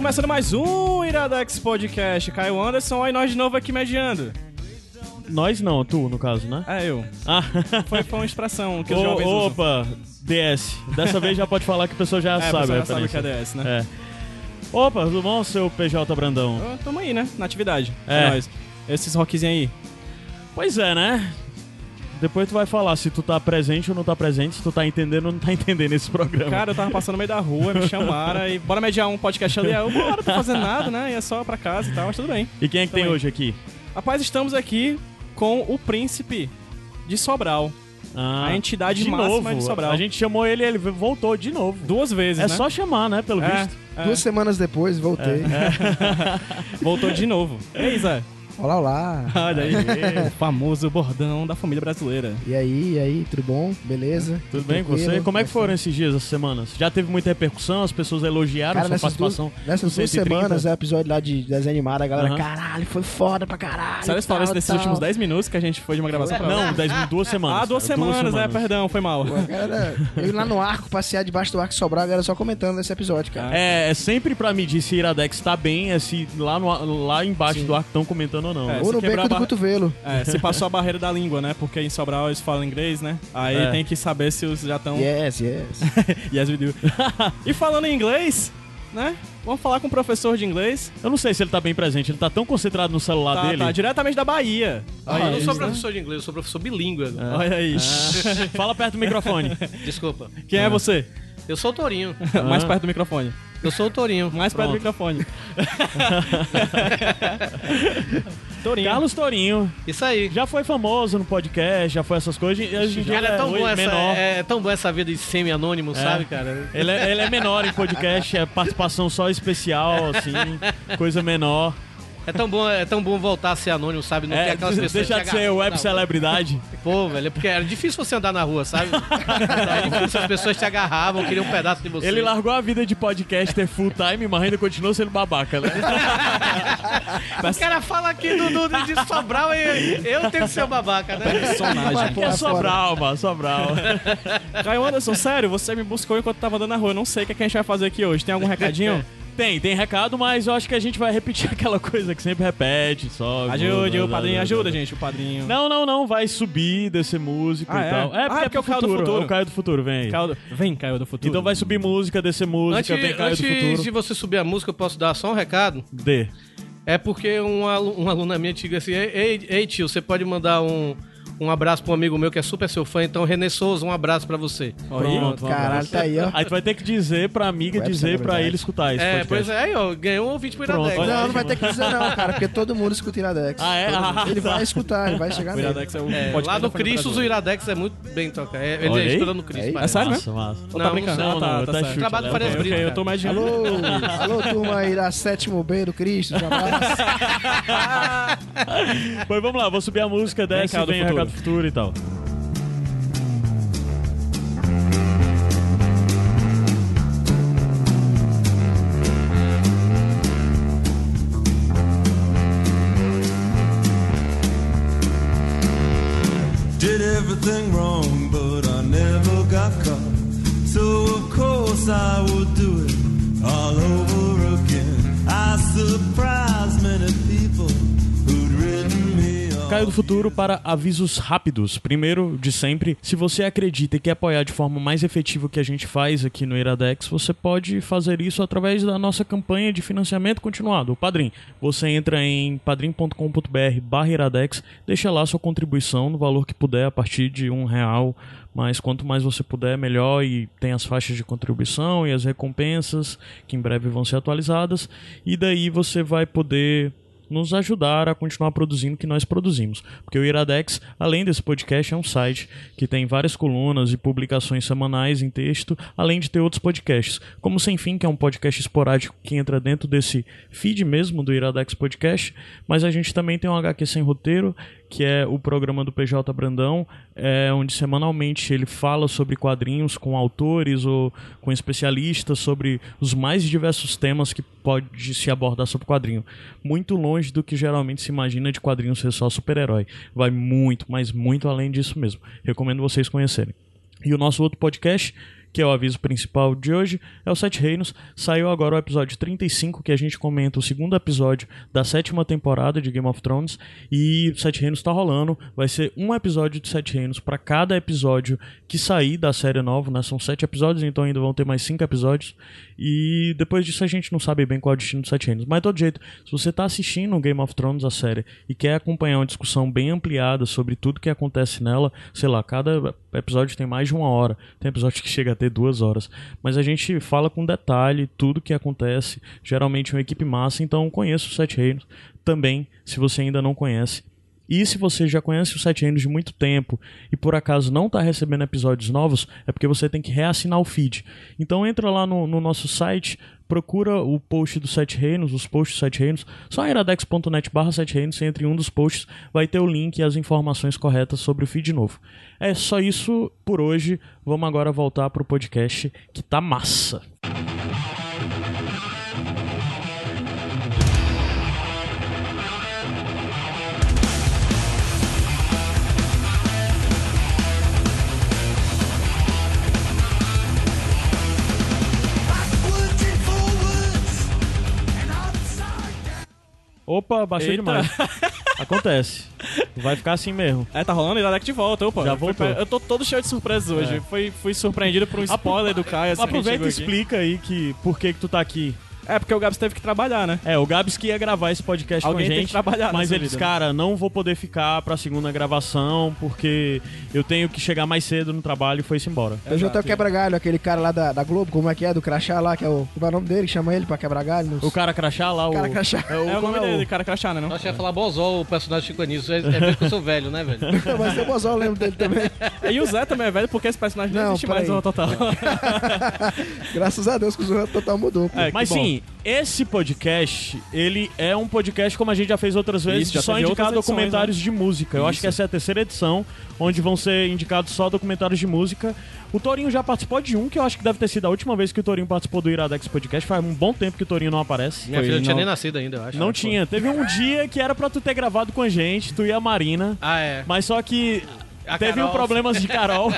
Começando mais um Iradex Podcast. Caio Anderson, e nós de novo aqui mediando. Nós não, tu, no caso, né? É, eu. Ah, Foi, foi uma expressão que os jovens usam. opa, DS. Dessa vez já pode falar que a pessoa já É, sabe a já sabe que é. DS, né? É. Opa, tudo bom, seu PJ Brandão? Tamo aí, né? Na atividade. É. É nóis. Esses rockzinhos aí. Pois é, né? Depois tu vai falar se tu tá presente ou não tá presente, se tu tá entendendo ou não tá entendendo esse programa. Cara, eu tava passando no meio da rua, me chamaram e bora mediar um podcast ali. Aí Eu, bora, tô fazendo nada, né? E é só pra casa e tal, mas tudo bem. e quem é que tem Também. hoje aqui? Rapaz, estamos aqui com o príncipe de Sobral. Ah, A entidade de máxima novo. de Sobral. A gente chamou ele e ele voltou de novo. Duas vezes, É né? só chamar, né, pelo É, visto. é. Duas semanas depois, voltei. Voltou de novo. E aí, Zé? Olá, olá. Olha aí. o famoso bordão da família brasileira. E aí, e aí, tudo bom? Beleza? Tudo bem com você? Como é que foram esses dias, essas semanas? Já teve muita repercussão? As pessoas elogiaram Cara, sua nessas duas, participação? nessas duas 130? semanas, é o episódio lá de desenho animado, a galera, caralho, foi foda pra caralho. Falou isso tal, desses últimos 10 minutos que a gente foi de uma gravação pra? Não, dez, duas semanas. Ah, duas cara, semanas, é, perdão, foi mal. Pô, a galera, eu lá no arco, passear debaixo do arco Sobral, a galera só comentando nesse episódio, cara. É, é sempre pra medir se Iradex tá bem, é se lá, no, lá embaixo Sim. do arco estão comentando ou não. É, Ou se no beco do cotovelo. É, se passou a barreira da língua, né? Porque em Sobral eles falam inglês, né? Aí É. tem que saber se os já estão. Yes, yes. yes, we do. e falando em inglês, né? Vamos falar com o professor de inglês. Eu não sei se ele tá bem presente, ele tá tão concentrado no celular Tá, dele. tá, diretamente da Bahia. Ah, eu não isso, sou né? professor de inglês, eu sou professor bilíngue. agora. Olha aí. Fala perto do microfone. Desculpa. Quem é você? Eu sou o Torinho. Mais perto do microfone. Eu sou o Torinho. Mais perto do Pronto. microfone. Torinho. Carlos Torinho. Isso aí. Já foi famoso no podcast, já foi essas coisas. Hoje Cara, ele é tão, bom essa, menor. é tão bom essa vida de semi-anônimo, sabe, cara? Ele, é, ele é menor em podcast, é participação só especial, assim, coisa menor. É tão bom, é tão bom voltar a ser anônimo, sabe? Não ter É, aquelas pessoas deixa que de ser web Não, celebridade. Pô, velho, é porque era difícil você andar na rua, sabe? Era difícil, as pessoas te agarravam, queriam um pedaço de você. Ele largou a vida de podcaster full time, mas ainda continuou sendo babaca, né? O cara fala aqui do, do, de Sobral e eu tenho que ser o babaca, né? Personagem. Que é Sobral, mano, Sobral. Caio Anderson, sério, você me buscou enquanto tava andando na rua. Eu não sei o que, é que a gente vai fazer aqui hoje. Tem algum recadinho? Tem, tem recado, mas eu acho que a gente vai repetir aquela coisa que sempre repete, só. Ajude, o padrinho ajuda, gente, o padrinho. Não, não, não, vai subir, descer música Ah, e é? tal. É, Ah, porque porque é o Caio do futuro, é o Caio do Futuro, vem. Caio do- Vem, Caio do futuro. Então vai subir música, descer música, Antes, vem Caio do antes Futuro. de você subir a música, eu posso dar só um recado? Dê. É porque um, alu um aluno minha diga assim: ei, ei, ei, tio, você pode mandar um, um abraço pra um amigo meu que é super seu fã, então René Souza, um abraço pra você. Pronto, um Caralho, tá aí, ó. Aí tu vai ter que dizer pra amiga, Web dizer pra ele escutar esse é, podcast. pois é, aí, ó, ganhou um ouvinte pro Pronto, Iradex. olha Não, não vai ter que dizer não, cara, porque todo mundo escuta Iradex. Ah, é? Todo mundo. Ah, Ele tá. vai escutar, ele vai chegar O nele. Iradex é o É, lá no Cristos, o. Iradex é muito bem tocado. É, ele Olha aí. no Cristos. É parece. sério Massa, massa. Ou tá Não, brincando? não, tá, não, tá tá certo. chute, Trabalho né? Farias Ok, Brito, ok, eu cara. tô imaginando. Alô, alô, turma aí da sétimo B do Cristo, um abraço. Pois vamos lá, vou subir a música, Caio do vem o Futuro. recado do futuro e tal. Did everything wrong, but I never got caught. So of course I would do it all over again. I surprised Caio do Futuro para avisos rápidos. Primeiro, de sempre, se você acredita e quer apoiar de forma mais efetiva o que a gente faz aqui no Iradex, você pode fazer isso através da nossa campanha de financiamento continuado, o Padrim. Você entra em padrim.com.br barra Iradex, deixa lá sua contribuição no valor que puder, a partir de um real, mas quanto mais você puder, melhor, e tem as faixas de contribuição e as recompensas, que em breve vão ser atualizadas, e daí você vai poder nos ajudar a continuar produzindo o que nós produzimos. Porque o Iradex, além desse podcast, é um site que tem várias colunas e publicações semanais em texto, além de ter outros podcasts, como Sem Fim, que é um podcast esporádico que entra dentro desse feed mesmo do Iradex Podcast, mas a gente também tem um HQ Sem Roteiro, que é o programa do PJ Brandão, é, onde semanalmente ele fala sobre quadrinhos com autores ou com especialistas sobre os mais diversos temas que pode se abordar sobre quadrinho. Muito longe do que geralmente se imagina de quadrinhos ser só super-herói. Vai muito, mas muito além disso mesmo. Recomendo vocês conhecerem. E o nosso outro podcast que é o aviso principal de hoje, é o Sete Reinos. Saiu agora o episódio 35, que a gente comenta o segundo episódio da sétima temporada de Game of Thrones. E Sete Reinos tá rolando. Vai ser um episódio de Sete Reinos para cada episódio que sair da série nova, né? São sete episódios, então ainda vão ter mais cinco episódios. E depois disso a gente não sabe bem qual é o destino dos Sete Reinos. Mas de todo jeito, se você tá assistindo Game of Thrones, a série, e quer acompanhar uma discussão bem ampliada sobre tudo que acontece nela, sei lá, cada episódio tem mais de uma hora. Tem episódio que chega ter duas horas. Mas a gente fala com detalhe tudo que acontece. Geralmente uma equipe massa, então conheça os Sete Reinos também, se você ainda não conhece. E se você já conhece os Sete Reinos de muito tempo e por acaso não está recebendo episódios novos, é porque você tem que reassinar o feed. Então entra lá no, no nosso site, procura o post do Sete Reinos, os posts do Sete Reinos, só iradex.net barra Sete Reinos, em um dos posts, vai ter o link e as informações corretas sobre o feed novo. É só isso por hoje, vamos agora voltar pro podcast que tá massa. Opa, baixou Eita. demais. Acontece. Vai ficar assim mesmo. É, tá rolando Iradex de volta, opa. Já voltou. Eu tô todo cheio de surpresas hoje. É. Fui, fui surpreendido por um spoiler do Caio. assim, Aproveita e aqui. explica aí que por que que tu tá aqui. É, porque o Gabs teve que trabalhar, né? É, o Gabs que ia gravar esse podcast Alguém com a tem gente, que trabalhar mas nessa ele disse, vida, né? cara, não vou poder ficar pra segunda gravação porque eu tenho que chegar mais cedo no trabalho e foi-se embora. Eu já tenho o quebra-galho, aquele cara lá da, da Globo, como é que é? Do Crachá lá, que é o. Como é o nome dele? Chama ele pra quebra-galho. nos- O cara crachá lá, o... cara crachá. É o, É o nome é dele, cara crachá, né? Não? Eu ia falar Bozol, o personagem Chico Anísio. É, é ver que eu sou velho, né, velho? Mas o Bozol, eu lembro dele também. E o Zé também é velho porque esse personagem não, Não, existe mais no total. Graças a Deus que o Zorro total mudou. É, que Mas bom. sim, esse podcast, ele é um podcast como a gente já fez outras vezes, Isso, só indicar outras edições, documentários de música. Eu acho Isso. que essa é a terceira edição, onde vão ser indicados só documentários de música. O Torinho já participou de um, que eu acho que deve ter sido a última vez que o Torinho participou do Iradex Podcast. Faz um bom tempo que o Torinho não aparece. Minha Foi, filha não tinha nem nascido ainda, eu acho. Não Ah, tinha. Teve um dia que era pra tu ter gravado com a gente, tu e a Marina. Ah, é. Mas só que A teve um Carol- problemas de Carol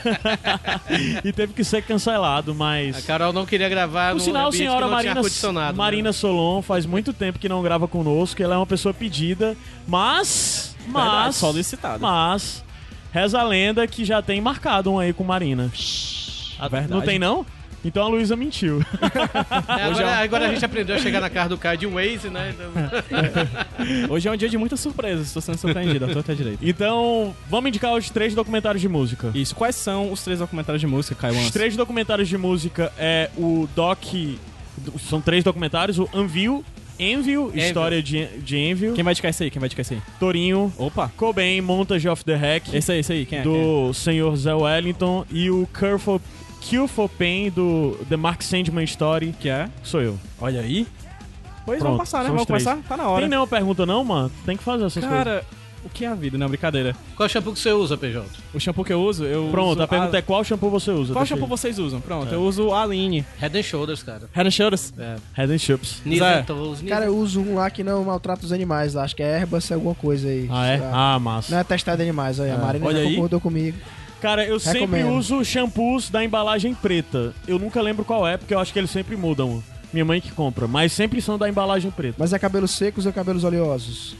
e teve que ser cancelado, mas... A Carol não queria gravar Por sinal, senhora Marina, ar-condicionado. Marina né? Solon faz muito tempo que não grava conosco, ela é uma pessoa pedida, mas... Verdade, Mas... solicitada. Mas... Reza a lenda que já tem marcado um aí com Marina. Ah, Verdade. Não tem não? Então a Luísa mentiu. É, agora, agora a gente aprendeu a chegar na casa do Caio de um Waze, né? Então- Hoje é um dia de muitas surpresas, estou sendo surpreendido, à torta direita. Então, vamos indicar os três documentários de música. Isso, quais são os três documentários de música, Caio? Os três documentários de música é o Doc. São três documentários: o Anvil, Envil, História de, de Envil, Quem vai indicar esse aí? Quem vai indicar esse aí? Torinho, Opa! Cobain, Montage of the Hack, Esse aí, esse aí, quem é? Quem é? do Senhor Zé Wellington, e o Cure for, Kill for Pain do The Mark Sandman Story, Que é? sou eu. Olha aí. Pois Pronto, vamos passar, né? Vamos três. começar? Tá na hora. Tem nenhuma pergunta não, mano? Tem que fazer essas coisas. Cara, o que é a vida? Não, brincadeira. Qual shampoo que você usa, PJ? O shampoo que eu uso, eu Pronto, uso a pergunta é qual shampoo você usa? Qual shampoo vocês usam? Pronto, eu uso a Aline. Head and Shoulders, cara. Head and Shoulders. É. Head and Shoulders. Toes, knees Cara, eu uso um lá que não maltrata os animais lá. Acho que é Airbus alguma coisa aí. Ah, é? Lá. Ah, massa. Não é testado de animais, olha. A Marina olha já aí. concordou comigo. Cara, eu sempre Recomendo. uso shampoos da embalagem preta. Eu nunca lembro qual é, porque eu acho que eles sempre mudam. Minha mãe que compra, mas sempre são da embalagem preta. Mas é cabelos secos ou cabelos oleosos?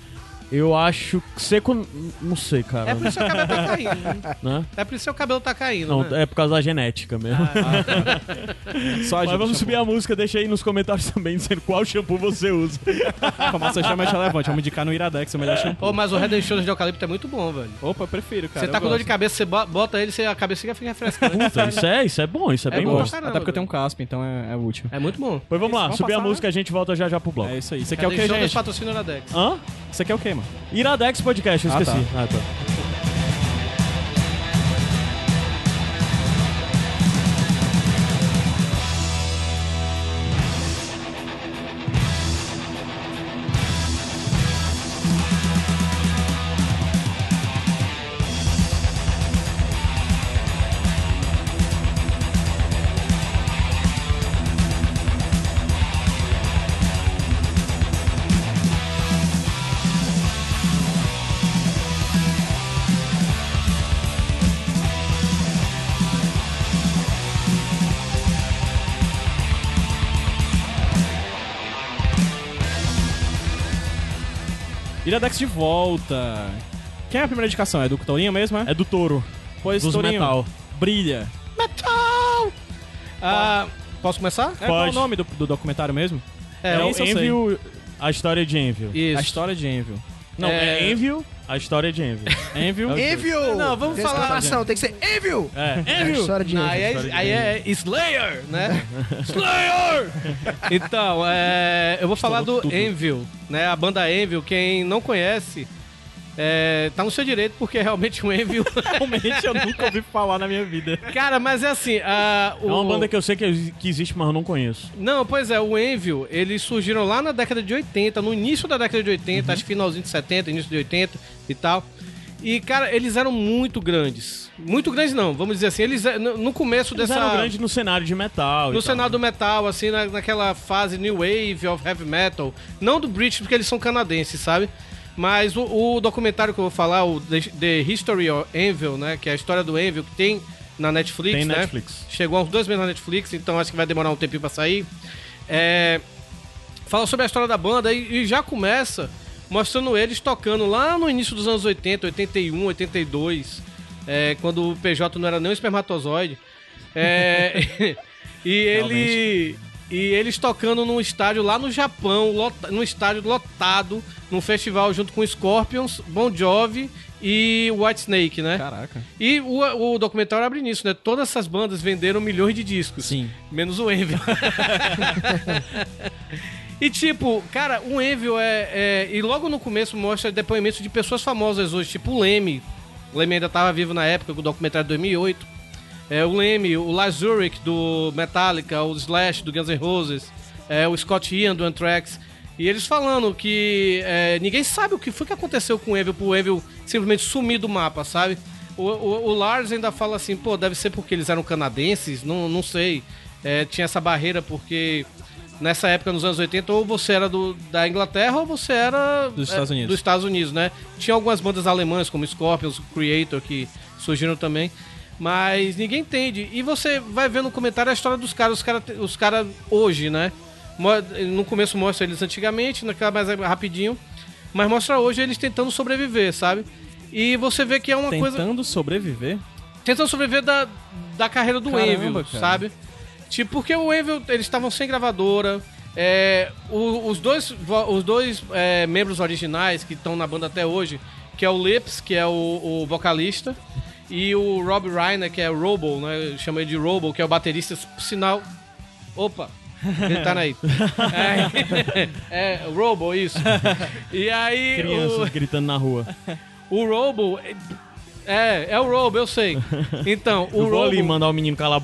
Eu acho que seco. Não sei, cara. É por isso que seu cabelo tá caindo. Né? É por isso que seu cabelo tá caindo, Não, né? é por causa da genética mesmo. Só Mas vamos subir a música, deixa aí nos comentários também dizendo qual shampoo você usa. Informação extremamente relevante. Vamos indicar no Iradex, o melhor shampoo. Ô, mas o and Shoulders de eucalipto é muito bom, velho. Opa, eu prefiro, cara. Você tá com dor de gosto. cabeça, você bo- bota ele, você, a cabeça fica refrescante. Puta, isso é, isso é bom, isso é, É bem bom. bom. Gosto. caramba, Até porque eu tenho um caspa, então é, é útil. É muito bom. Pois vamos lá, Vamos subir a passar, música, a gente volta já já pro bloco. É isso aí. Aqui é o que, gente? patrocina o Iradex. Hã? Aqui é o que, mano? Iradex Podcast, eu Ah, esqueci. tá. Ah, tá. Iradex de volta. Quem é a primeira indicação? É do Torinho mesmo, é? É do touro. Pois, dos Torinho, metal. brilha. Ah, posso começar? É, qual é o Pode. nome do, do documentário mesmo? É, É, o isso eu sei. Envio, a história de Envio. Isso. A história de Envil. Não, é, É- Envio, a história de Envio. Envil. Envio! Não, vamos falar- Exclamação, tem que ser Envio! É, É a história de Não, Envio. aí, é, aí é Slayer, né? Slayer! Então, é, eu vou falar do. Envil, né? A banda Envil, quem não conhece, é, tá no seu direito, porque realmente o Envil... Realmente eu nunca ouvi falar na minha vida. Cara, mas é assim... a- É uma o- banda que eu sei que, que existe, mas eu não conheço. Não, pois é, o Envil, eles surgiram lá na década de 80, no início da década de 80, acho que finalzinho de 70, início de 80 e tal. E, cara, eles eram muito grandes. Muito grandes não, vamos dizer assim, eles no começo Eles dessa... eram grandes no cenário de metal. No tal. cenário do metal, assim, na- naquela fase New Wave of Heavy Metal. Não do British, porque eles são canadenses, sabe? Mas o, o documentário que eu vou falar, o The, History of Anvil, né? Que é a história do Anvil, que tem na Netflix, Tem né? Netflix. Chegou há uns dois meses na Netflix, então acho que vai demorar um tempinho pra sair. É, fala sobre a história da banda e, e já começa mostrando eles tocando lá no início dos anos 80, 81, 82, é, quando o PJ não era nem um espermatozoide. É, e ele. E eles tocando num estádio lá no Japão, lota, num estádio lotado, num festival junto com Scorpions, Bon Jovi e Whitesnake, né? Caraca. E o, o documentário abre nisso, né? Todas essas bandas venderam milhões de discos. Sim. Menos o Envil. e tipo, cara, o Envil é, é- E logo no começo mostra depoimentos de pessoas famosas hoje, tipo o Leme. O Leme ainda tava vivo na época, com o documentário de 2008. É, o Leme, o Lars Ulrich do Metallica, o Slash do Guns N' Roses, é, o Scott Ian do Anthrax. E eles falando que é, ninguém sabe o que foi que aconteceu com o Envil, pro Envil simplesmente sumir do mapa, sabe? O, o- o Lars ainda fala assim, pô, deve ser porque eles eram canadenses, não, não sei. É, tinha essa barreira porque nessa época, nos anos 80, ou você era do, da Inglaterra ou você era Dos é, Estados Unidos. dos Estados Unidos, né? Tinha algumas bandas alemãs, como Scorpions, Creator, que surgiram também. Mas ninguém entende. E você vai ver no comentário a história dos caras, os caras os cara hoje, né? No começo mostra eles antigamente, naquela mais rapidinho. Mas mostra hoje eles tentando sobreviver, sabe? E você vê que é uma coisa Tentando sobreviver. tentando sobreviver da, da carreira do Caramba, Envil, cara. sabe? Tipo, porque o Envil, eles estavam sem gravadora. é, o- os dois, os dois é, membros originais que estão na banda até hoje, que é o Lips, que é o, o vocalista, e o Rob Reiner, que é o Robo, né? Eu chamo ele de Robo, que é o baterista, por sinal. Opa! Gritando aí. É, é, o Robo, isso. E aí. Crianças o- gritando na rua. o Robo. É, é o Robo, eu sei. Então, o Eu vou ali Robo. mandar o menino calar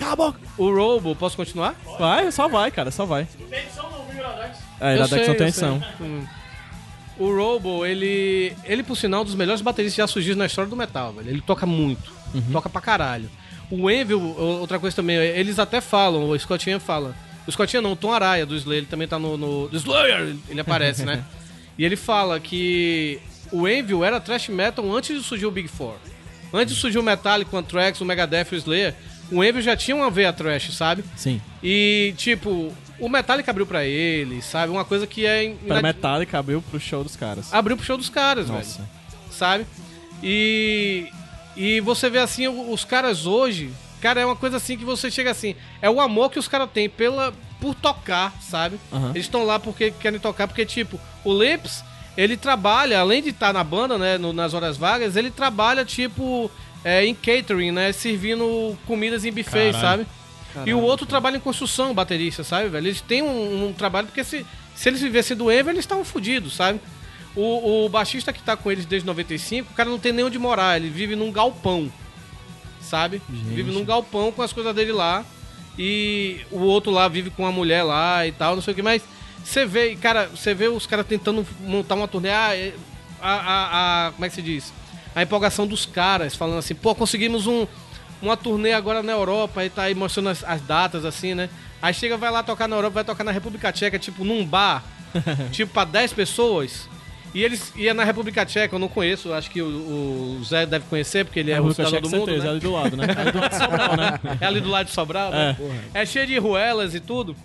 a boca. O Robo, posso continuar? Vai, só vai, cara, só vai. É, Eu Iradex sei, não tem eu sei. edição. Hum. O Robo, ele. Ele, por sinal, um dos melhores bateristas já surgidos na história do metal, velho. Ele toca muito. Uhum. Toca pra caralho. O Envil, outra coisa também, eles até falam, o Scottinha fala. O Scottinha não, o Tom Araya do Slayer, ele também tá no. no do Slayer, ele aparece, né? E ele fala que o Envil era thrash metal antes de surgir o Big Four. Antes de surgir o Metallica, o Anthrax, o Megadeth e o Slayer, o Envil já tinha uma veia thrash, sabe? Sim. E, tipo, o Metallica abriu pra eles, sabe? Uma coisa que é. Pra inad- Metallica abriu pro show dos caras. Abriu pro show dos caras, Nossa. velho. Sabe? E. E você vê assim, os caras hoje. Cara, é uma coisa assim que você chega assim. É o amor que os caras têm pela, por tocar, sabe? Aham. Eles estão lá porque querem tocar, porque, tipo, o Lips, ele trabalha, além de estar na banda, né, no- nas horas vagas, ele trabalha, tipo, é, em catering, né, servindo comidas em buffet, Caralho. sabe? E o outro trabalha em construção, baterista, sabe, velho? Eles têm um, um trabalho, porque se, se eles vivessem do Enver, eles estavam fodidos, sabe? O, o baixista que tá com eles desde 95, o cara não tem nem onde morar, ele vive num galpão, sabe? Vive num galpão com as coisas dele lá. E o outro lá vive com uma mulher lá e tal, não sei o que, mas você vê, cara, você vê os caras tentando montar uma turnê, ah, é- a, a, a- como é que se diz? A empolgação dos caras, falando assim, pô, conseguimos um, uma turnê agora na Europa e tá aí mostrando as, as datas, assim, né? Aí chega, vai lá tocar na Europa, vai tocar na República Tcheca, tipo, num bar, tipo, pra 10 pessoas. E eles ia na República Tcheca, eu não conheço, acho que o, o Zé deve conhecer, porque ele é o cidadão do mundo, certeza, é né? ali do lado, né? É ali do lado de Sobral, né? É ali do lado de Sobral, né? É. cheio de ruelas e tudo.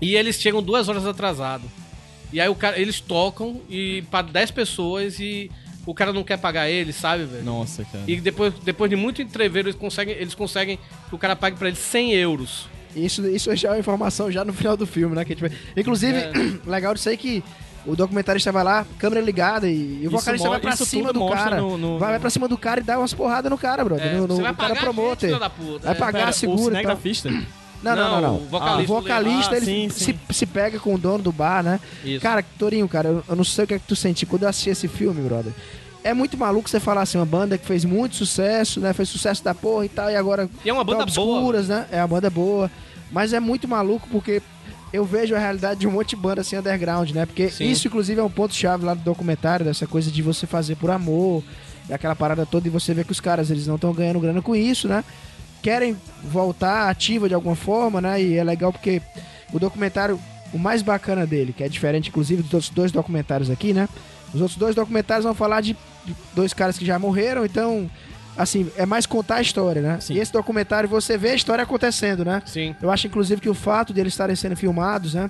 E eles chegam duas horas atrasados. E aí o cara, eles tocam e para 10 pessoas e o cara não quer pagar eles, sabe, velho? Nossa, cara. E depois, depois de muito entreveiro, eles conseguem, eles conseguem que o cara pague pra eles 100 euros. Isso, isso já é uma informação já no final do filme, né? Que a gente Inclusive, É. legal disso aí que o documentarista vai lá, câmera ligada e, e o vocalista vai pra cima do cara. no- no- vai, vai pra cima do cara e dá umas porradas no cara, brother. É, no, no, você vai o cara pagar a gente, promoter. filho da puta. Vai É. pagar, Pera, o segura cinegrafista? Não, não, não, não. o vocalista. o vocalista, Ah, ele sim, se, sim. se pega com o dono do bar, né? Isso. Cara, Torinho, cara, eu, eu não sei o que é que tu senti quando eu assisti esse filme, brother. É muito maluco você falar assim, uma banda que fez muito sucesso, né? Fez sucesso da porra e tal, e agora. E é uma banda obscuras, né? É uma banda boa. Mas é muito maluco porque eu vejo a realidade de um monte de banda assim underground, né? Porque Sim. isso, inclusive, é um ponto-chave lá do documentário, dessa coisa de você fazer por amor, e aquela parada toda, e você vê que os caras eles não estão ganhando grana com isso, né? Querem voltar ativa de alguma forma, né? E é legal porque o documentário, o mais bacana dele, que é diferente, inclusive, dos outros dois documentários aqui, né? Os outros dois documentários vão falar de dois caras que já morreram, então, assim, é mais contar a história, né? Sim. E esse documentário você vê a história acontecendo, né? Sim. Eu acho, inclusive, que o fato de eles estarem sendo filmados, né?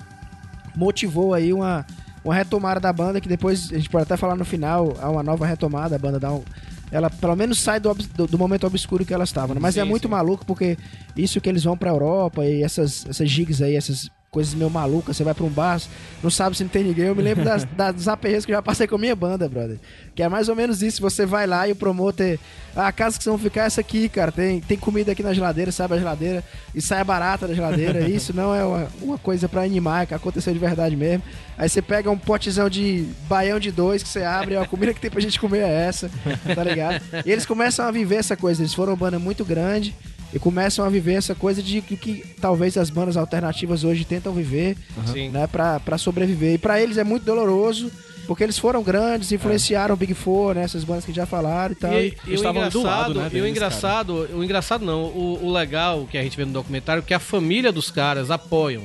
Motivou aí uma, uma retomada da banda, que depois a gente pode até falar no final, há uma nova retomada, a banda dá um. Ela pelo menos sai do, do, do momento obscuro que ela estava, né? Mas Sim, é muito sim. maluco porque isso que eles vão pra Europa e essas, essas gigs aí, essas coisas meio malucas, você vai pra um bar, não sabe se não tem ninguém. Eu me lembro das, das, dos aperreios que eu já passei com a minha banda, brother. Que é mais ou menos isso, você vai lá e o promotor. Ah, a casa que vocês vão ficar é essa aqui, cara. Tem, tem comida aqui na geladeira, sabe a geladeira e sai barata da geladeira. Isso não é uma, uma coisa pra animar, que aconteceu de verdade mesmo. Aí você pega um potezão de baião de dois que você abre, ó, a comida que tem pra gente comer é essa, tá ligado? E eles começam a viver essa coisa. Eles foram uma banda muito grande e começam a viver essa coisa de que, que talvez as bandas alternativas hoje tentam viver, Sim. né, pra, pra sobreviver. E pra eles é muito doloroso. Porque eles foram grandes, influenciaram o Big Four, né? Essas bandas que já falaram e tal. E, E- e o Eles estavam do engraçado, lado, né, e o engraçado, o engraçado não, o, o legal que a gente vê no documentário é que a família dos caras apoiam,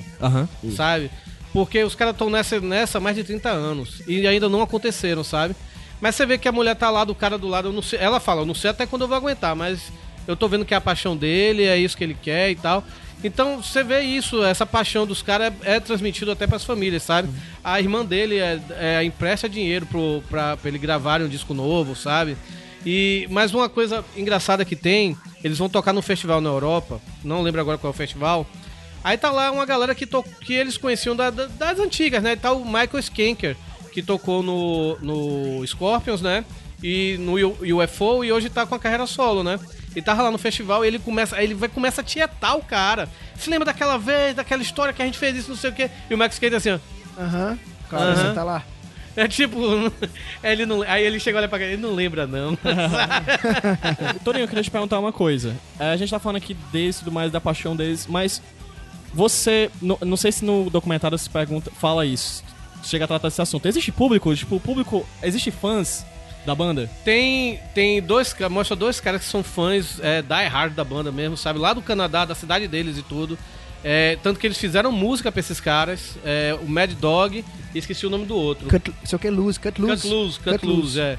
sabe? Porque os caras estão nessa, nessa há mais de 30 anos e ainda não aconteceram, sabe? Mas você vê que a mulher tá lá do cara do lado, eu não sei, ela fala, eu não sei até quando eu vou aguentar, mas eu tô vendo que é a paixão dele, é isso que ele quer e tal. Então você vê isso, essa paixão dos caras é, é transmitido até pras famílias, sabe? A irmã dele é, é empresta dinheiro pro, pra, pra ele gravarem um disco novo, sabe? E mais uma coisa engraçada que tem, eles vão tocar num festival na Europa, não lembro agora qual é o festival. Aí tá lá uma galera que, to... que eles conheciam da- da- das antigas, né? Tá o Michael Skanker, que tocou no, no Scorpions, né? E no UFO e hoje tá com a carreira solo, né? E tava lá no festival e ele começa, ele vai, começa a tietar o cara. Se lembra daquela vez, daquela história que a gente fez isso, não sei o quê? E o Max Skanker assim, ó. Aham. Cara, Aham. você tá lá. É tipo, ele não, aí ele chega olha pra cá, ele não lembra não. Torinho, eu queria te perguntar uma coisa. É, a gente tá falando aqui deles e tudo mais, da paixão deles, mas você. no- não sei se no documentário se pergunta, fala isso. Chega a tratar desse assunto. Existe público? Tipo, público. Existe fãs da banda? Tem, tem dois, mostra dois caras que são fãs é, die hard da banda mesmo, sabe? Lá do Canadá, da cidade deles e tudo. É, tanto que eles fizeram música pra esses caras. é, o Mad Dog, e esqueci o nome do outro. Cut, isso aqui é luz, cut loose. Cut Loose, Cut, Loose, é.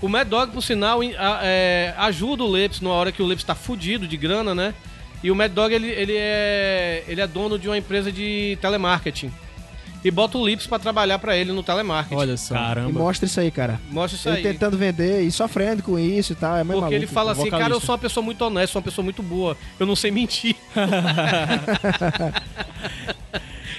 O Mad Dog, por sinal, é, ajuda o Leps numa hora que o Leps tá fudido de grana, né? E o Mad Dog, ele, ele, é, ele é dono de uma empresa de telemarketing. E bota o Lips pra trabalhar pra ele no telemarketing. Olha só. E Caramba. mostra isso aí, cara. Mostra isso Ele aí. tentando vender e sofrendo com isso e tal. É meio Porque ele maluco. fala assim, vocalista. cara, eu sou uma pessoa muito honesta, sou uma pessoa muito boa. Eu não sei mentir.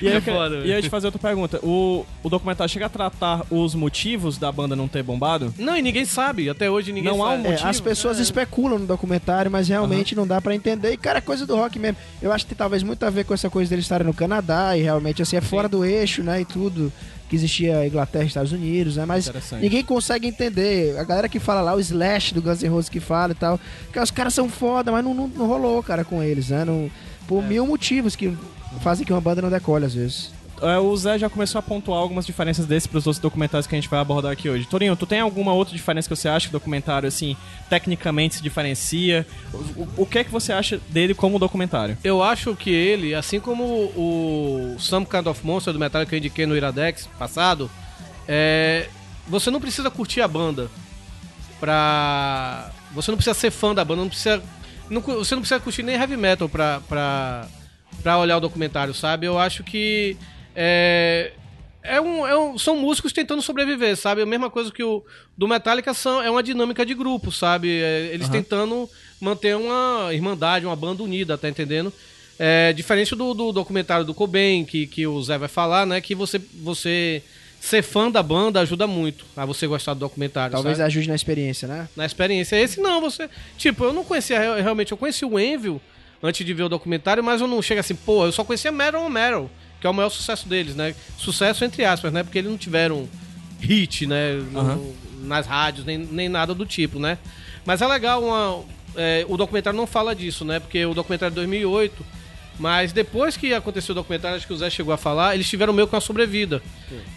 E aí, É eu, foda, e aí eu te fazer outra pergunta. O, o documentário chega a tratar os motivos da banda não ter bombado? Não, e ninguém sabe. Até hoje ninguém Não há sabe. um É, motivo? as pessoas especulam no documentário, mas realmente não dá pra entender. E, cara, é coisa do rock mesmo. Eu acho que tem talvez muito a ver com essa coisa deles estarem no Canadá e realmente, assim, é fora do eixo, né? E tudo que existia Inglaterra e Estados Unidos, né? Mas ninguém consegue entender. A galera que fala lá, o Slash do Guns N' Roses que fala e tal, que os caras são foda, mas não, não, não rolou, cara, com eles, né? Não, por É. mil motivos que fazem que uma banda não decole, às vezes. É, o Zé já começou a pontuar algumas diferenças desses pros outros documentários que a gente vai abordar aqui hoje. Torinho, tu tem alguma outra diferença que você acha que o documentário, assim, tecnicamente se diferencia? O, o- o que é que você acha dele como documentário? Eu acho que ele, assim como o Some Kind of Monster do Metallica que eu indiquei no Iradex passado, é, você não precisa curtir a banda pra. Você não precisa ser fã da banda, não precisa. não você não precisa curtir nem heavy metal pra, pra, pra olhar o documentário, sabe? Eu acho que. É, é um, é um- são músicos tentando sobreviver, sabe? A mesma coisa que o do Metallica são, é uma dinâmica de grupo, sabe? É, eles tentando manter uma irmandade, uma banda unida, tá entendendo? É, diferente do, do documentário do Cobain, que, que o Zé vai falar, né? Que você, você ser fã da banda ajuda muito a você gostar do documentário, Talvez sabe? ajude na experiência, né? na experiência. Esse não, você. Tipo, eu não conhecia real- realmente, eu conheci o Envil antes de ver o documentário, mas eu não chego assim, pô, eu só conhecia Metal on Metal, que é o maior sucesso deles, né? Sucesso entre aspas, né? Porque eles não tiveram hit, né? no- nas rádios, nem, nem nada do tipo, né? Mas é legal uma. é, o documentário não fala disso, né? Porque o documentário é de 2008. Mas depois que aconteceu o documentário, acho que o Zé chegou a falar, eles tiveram meio que uma sobrevida.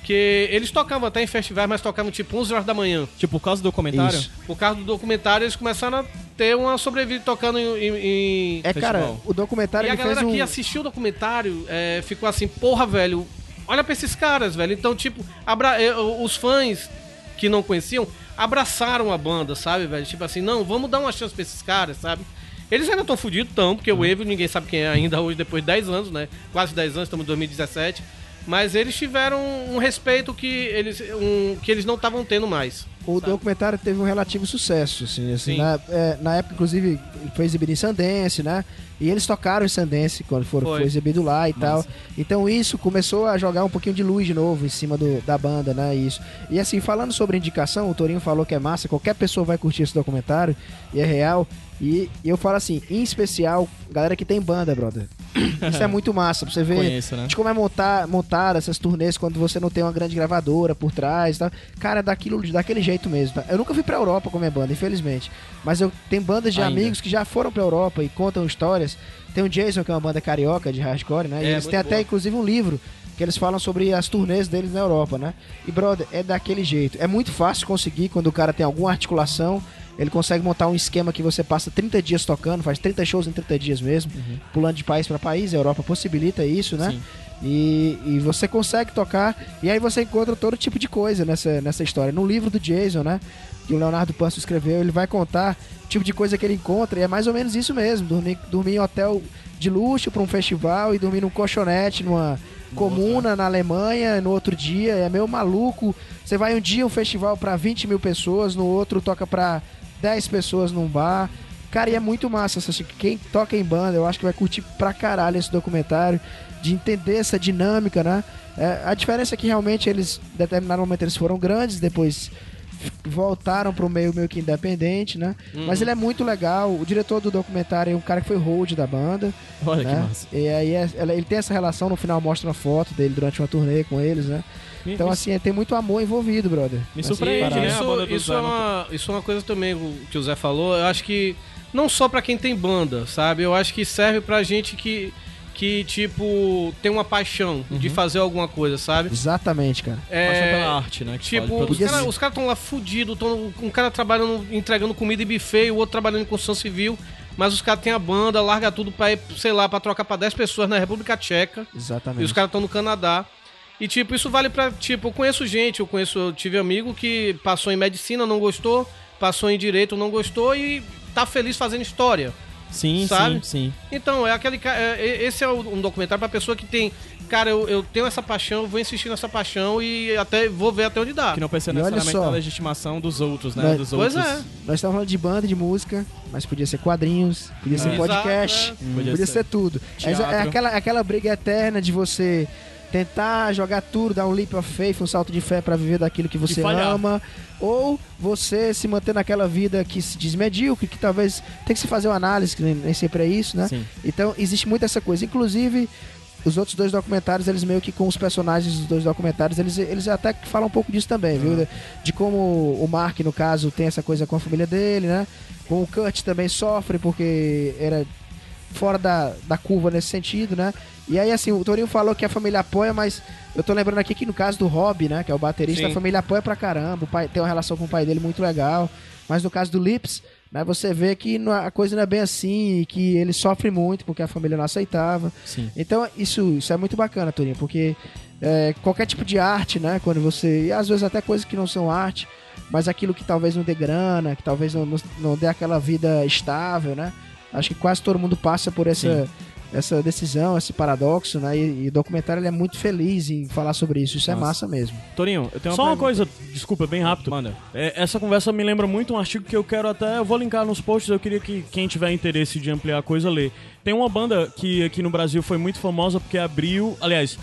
Que eles tocavam até em festivais, mas tocavam tipo 11 horas da manhã. Tipo, por causa do documentário? Isso. Por causa do documentário, eles começaram a ter uma sobrevida tocando em, em- É, cara, Festival. o documentário e a galera um... que assistiu o documentário é, ficou assim, porra, velho, olha pra esses caras, velho. Então, tipo, abra- é, os fãs que não conheciam abraçaram a banda, sabe, velho? Tipo assim, não, vamos dar uma chance pra esses caras, sabe? Eles ainda estão fudidos, tão, porque o Evil ninguém sabe quem é ainda hoje, depois de 10 anos, né? Quase 10 anos, estamos em 2017. Mas eles tiveram um respeito que eles, um, que eles não estavam tendo mais. O documentário teve um relativo sucesso, assim, assim Sim. na, é, na época, inclusive, foi exibido em Sundance, né? E eles tocaram em Sundance quando foram, Foi. foi exibido lá e tal. Então isso começou a jogar um pouquinho de luz de novo em cima do, da banda, né? Isso. E assim, falando sobre indicação, o Torinho falou que é massa, qualquer pessoa vai curtir esse documentário, e é real. E, eu falo assim, em especial, galera que tem banda, brother. Isso é muito massa, pra você ver Conheço, né? de como é montar, montar essas turnês quando você não tem uma grande gravadora por trás e tal. Cara, é daquilo, daquele jeito mesmo. tá? Eu nunca fui pra Europa com minha banda, infelizmente. Mas eu tenho bandas de Ainda. amigos que já foram pra Europa e contam histórias. Tem o Jason, que é uma banda carioca de hardcore, né? E É, eles muito têm até, boa. inclusive, um livro que eles falam sobre as turnês deles na Europa, né? E, brother, é daquele jeito. É muito fácil conseguir quando o cara tem alguma articulação. Ele consegue montar um esquema que você passa 30 dias tocando, faz 30 shows em 30 dias mesmo, pulando de país para país. A Europa possibilita isso, né? Sim. E, e você consegue tocar, e aí você encontra todo tipo de coisa nessa, nessa história. No livro do Jason, né? Que o Leonardo Panso escreveu, ele vai contar o tipo de coisa que ele encontra, e é mais ou menos isso mesmo: dormir, dormir em hotel de luxo para um festival e dormir num colchonete numa comuna na Alemanha no outro dia, é meio maluco. Você vai um dia um festival para 20 mil pessoas, no outro toca para 10 pessoas num bar. Cara, e é muito massa. assim, Quem toca em banda, eu acho que vai curtir pra caralho esse documentário, de entender essa dinâmica, né? É, a diferença é que realmente eles, em determinado momento, eles foram grandes, depois voltaram pro meio meio que independente, né? Mas ele é muito legal. O diretor do documentário é um cara que foi hold da banda. Olha que né? massa. E aí é- ele tem essa relação, no final mostra uma foto dele durante uma turnê com eles, né? Me- Então, me- assim, tem muito amor envolvido, brother. Me surpreende, parada. né? Isso, isso, é não uma, isso é uma coisa também o- que o Zé falou. Eu acho que não só pra quem tem banda, sabe? Eu acho que serve pra gente que, que tipo, tem uma paixão de fazer alguma coisa, sabe? Exatamente, cara. É, Paixão pela arte, né? Tipo, os caras ser. cara estão lá fudidos, um cara trabalhando, entregando comida e buffet, e o outro trabalhando em construção civil, mas os caras têm a banda, larga tudo pra ir, sei lá, pra trocar pra 10 pessoas na República Tcheca. Exatamente. E os caras estão no Canadá. E, tipo, isso vale pra. Tipo, eu conheço gente, eu conheço, eu tive amigo que passou em medicina, não gostou, passou em direito, não gostou e tá feliz fazendo história. Sim, Sabe? sim, sim. Então, é aquele é, é- esse é um documentário pra pessoa que tem. Cara, eu, eu tenho essa paixão, vou insistir nessa paixão e até vou ver até onde dá. Que não pensa necessariamente na legitimação dos outros, né? Mas- Dos Pois outros. é. Nós estamos falando de banda, de música, mas podia ser quadrinhos, podia ser É. podcast, Exato, Podia podia ser. ser tudo. Mas é Teatro. aquela, aquela briga eterna de você tentar jogar tudo, dar um leap of faith, um salto de fé pra viver daquilo que você ama, ou você se manter naquela vida que se diz medíocre, que talvez tem que se fazer uma análise, que nem, sempre é isso, né? Sim. Então existe muito essa coisa. Inclusive, os outros dois documentários, eles meio que com os personagens dos dois documentários, eles, eles até falam um pouco disso também, viu? De, de como o Mark, no caso, tem essa coisa com a família dele, né? Com o Kurt também sofre porque era fora da, da curva nesse sentido, né? E aí, assim, o Torinho falou que a família apoia, mas eu tô lembrando aqui que no caso do Rob, né, que é o baterista, Sim. a família apoia pra caramba, o pai tem uma relação com o pai dele muito legal. Mas no caso do Lips, né, você vê que não- a coisa não é bem assim, que ele sofre muito porque a família não aceitava. Sim. Então, isso, isso é muito bacana, Torinho, porque é, qualquer tipo de arte, né, quando você. E às vezes até coisas que não são arte, mas aquilo que talvez não dê grana, que talvez não, não, não dê aquela vida estável, né? Acho que quase todo mundo passa por essa, essa decisão, esse paradoxo, né? E, e o documentário ele é muito feliz em falar sobre isso. Isso é Nossa. massa mesmo. Torinho, eu tenho uma Só uma pergunta. coisa, desculpa, bem rápido. Manda. É, essa conversa me lembra muito um artigo que eu quero até. Eu vou linkar nos posts, eu queria que quem tiver interesse de ampliar a coisa lê. Tem uma banda que aqui no Brasil foi muito famosa porque abriu. Aliás,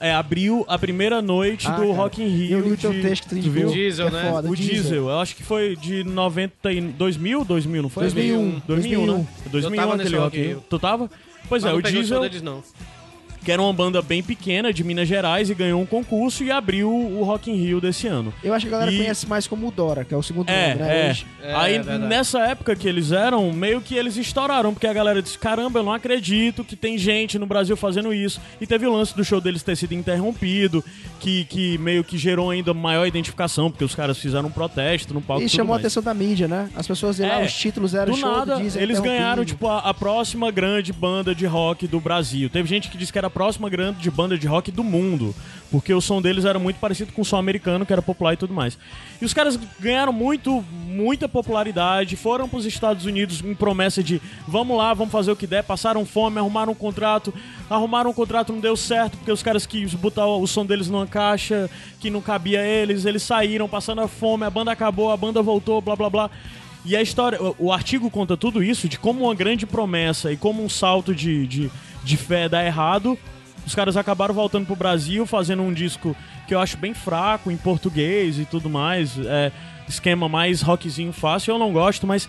é, abriu a primeira noite Ah, do cara, Rock in Rio. Eu li o de- teu texto que tu viu? Diesel, é né? foda, O Diesel, eu acho que foi de 90 e 2000, 2000, não foi? 2001, 2001, né? 2001 Eu tava aquele nesse Rock in Rio. Tu tava? Pois Mas é, não o Diesel, deles, não. Que era uma banda bem pequena de Minas Gerais e ganhou um concurso e abriu o Rock in Rio desse ano. Eu acho que a galera E- conhece mais como o Dora, que é o segundo É, nome, né? é. É, Aí é nessa época que eles eram, meio que eles estouraram, porque a galera disse: caramba, eu não acredito que tem gente no Brasil fazendo isso. E teve o lance do show deles ter sido interrompido, que, que meio que gerou ainda maior identificação, porque os caras fizeram um protesto no palco. E tudo chamou a mais. atenção da mídia, né? As pessoas iam lá, É, os títulos eram Do show nada, do eles ganharam, tipo, a, a próxima grande banda de rock do Brasil. Teve gente que disse que era a próxima grande banda de rock do mundo. Porque o som deles era muito parecido com o som americano, que era popular e tudo mais. E os caras ganharam muito, muita popularidade, foram pros Estados Unidos em promessa de vamos lá, vamos fazer o que der, passaram fome, arrumaram um contrato, arrumaram um contrato, não deu certo, porque os caras quis botar o som deles numa caixa que não cabia eles, eles saíram passando a fome, a banda acabou, a banda voltou, blá blá blá. E a história, o, o artigo conta tudo isso, de como uma grande promessa e como um salto de, de, de fé dá errado. Os caras acabaram voltando pro Brasil, fazendo um disco que eu acho bem fraco, em português e tudo mais. É, esquema mais rockzinho fácil, eu não gosto, mas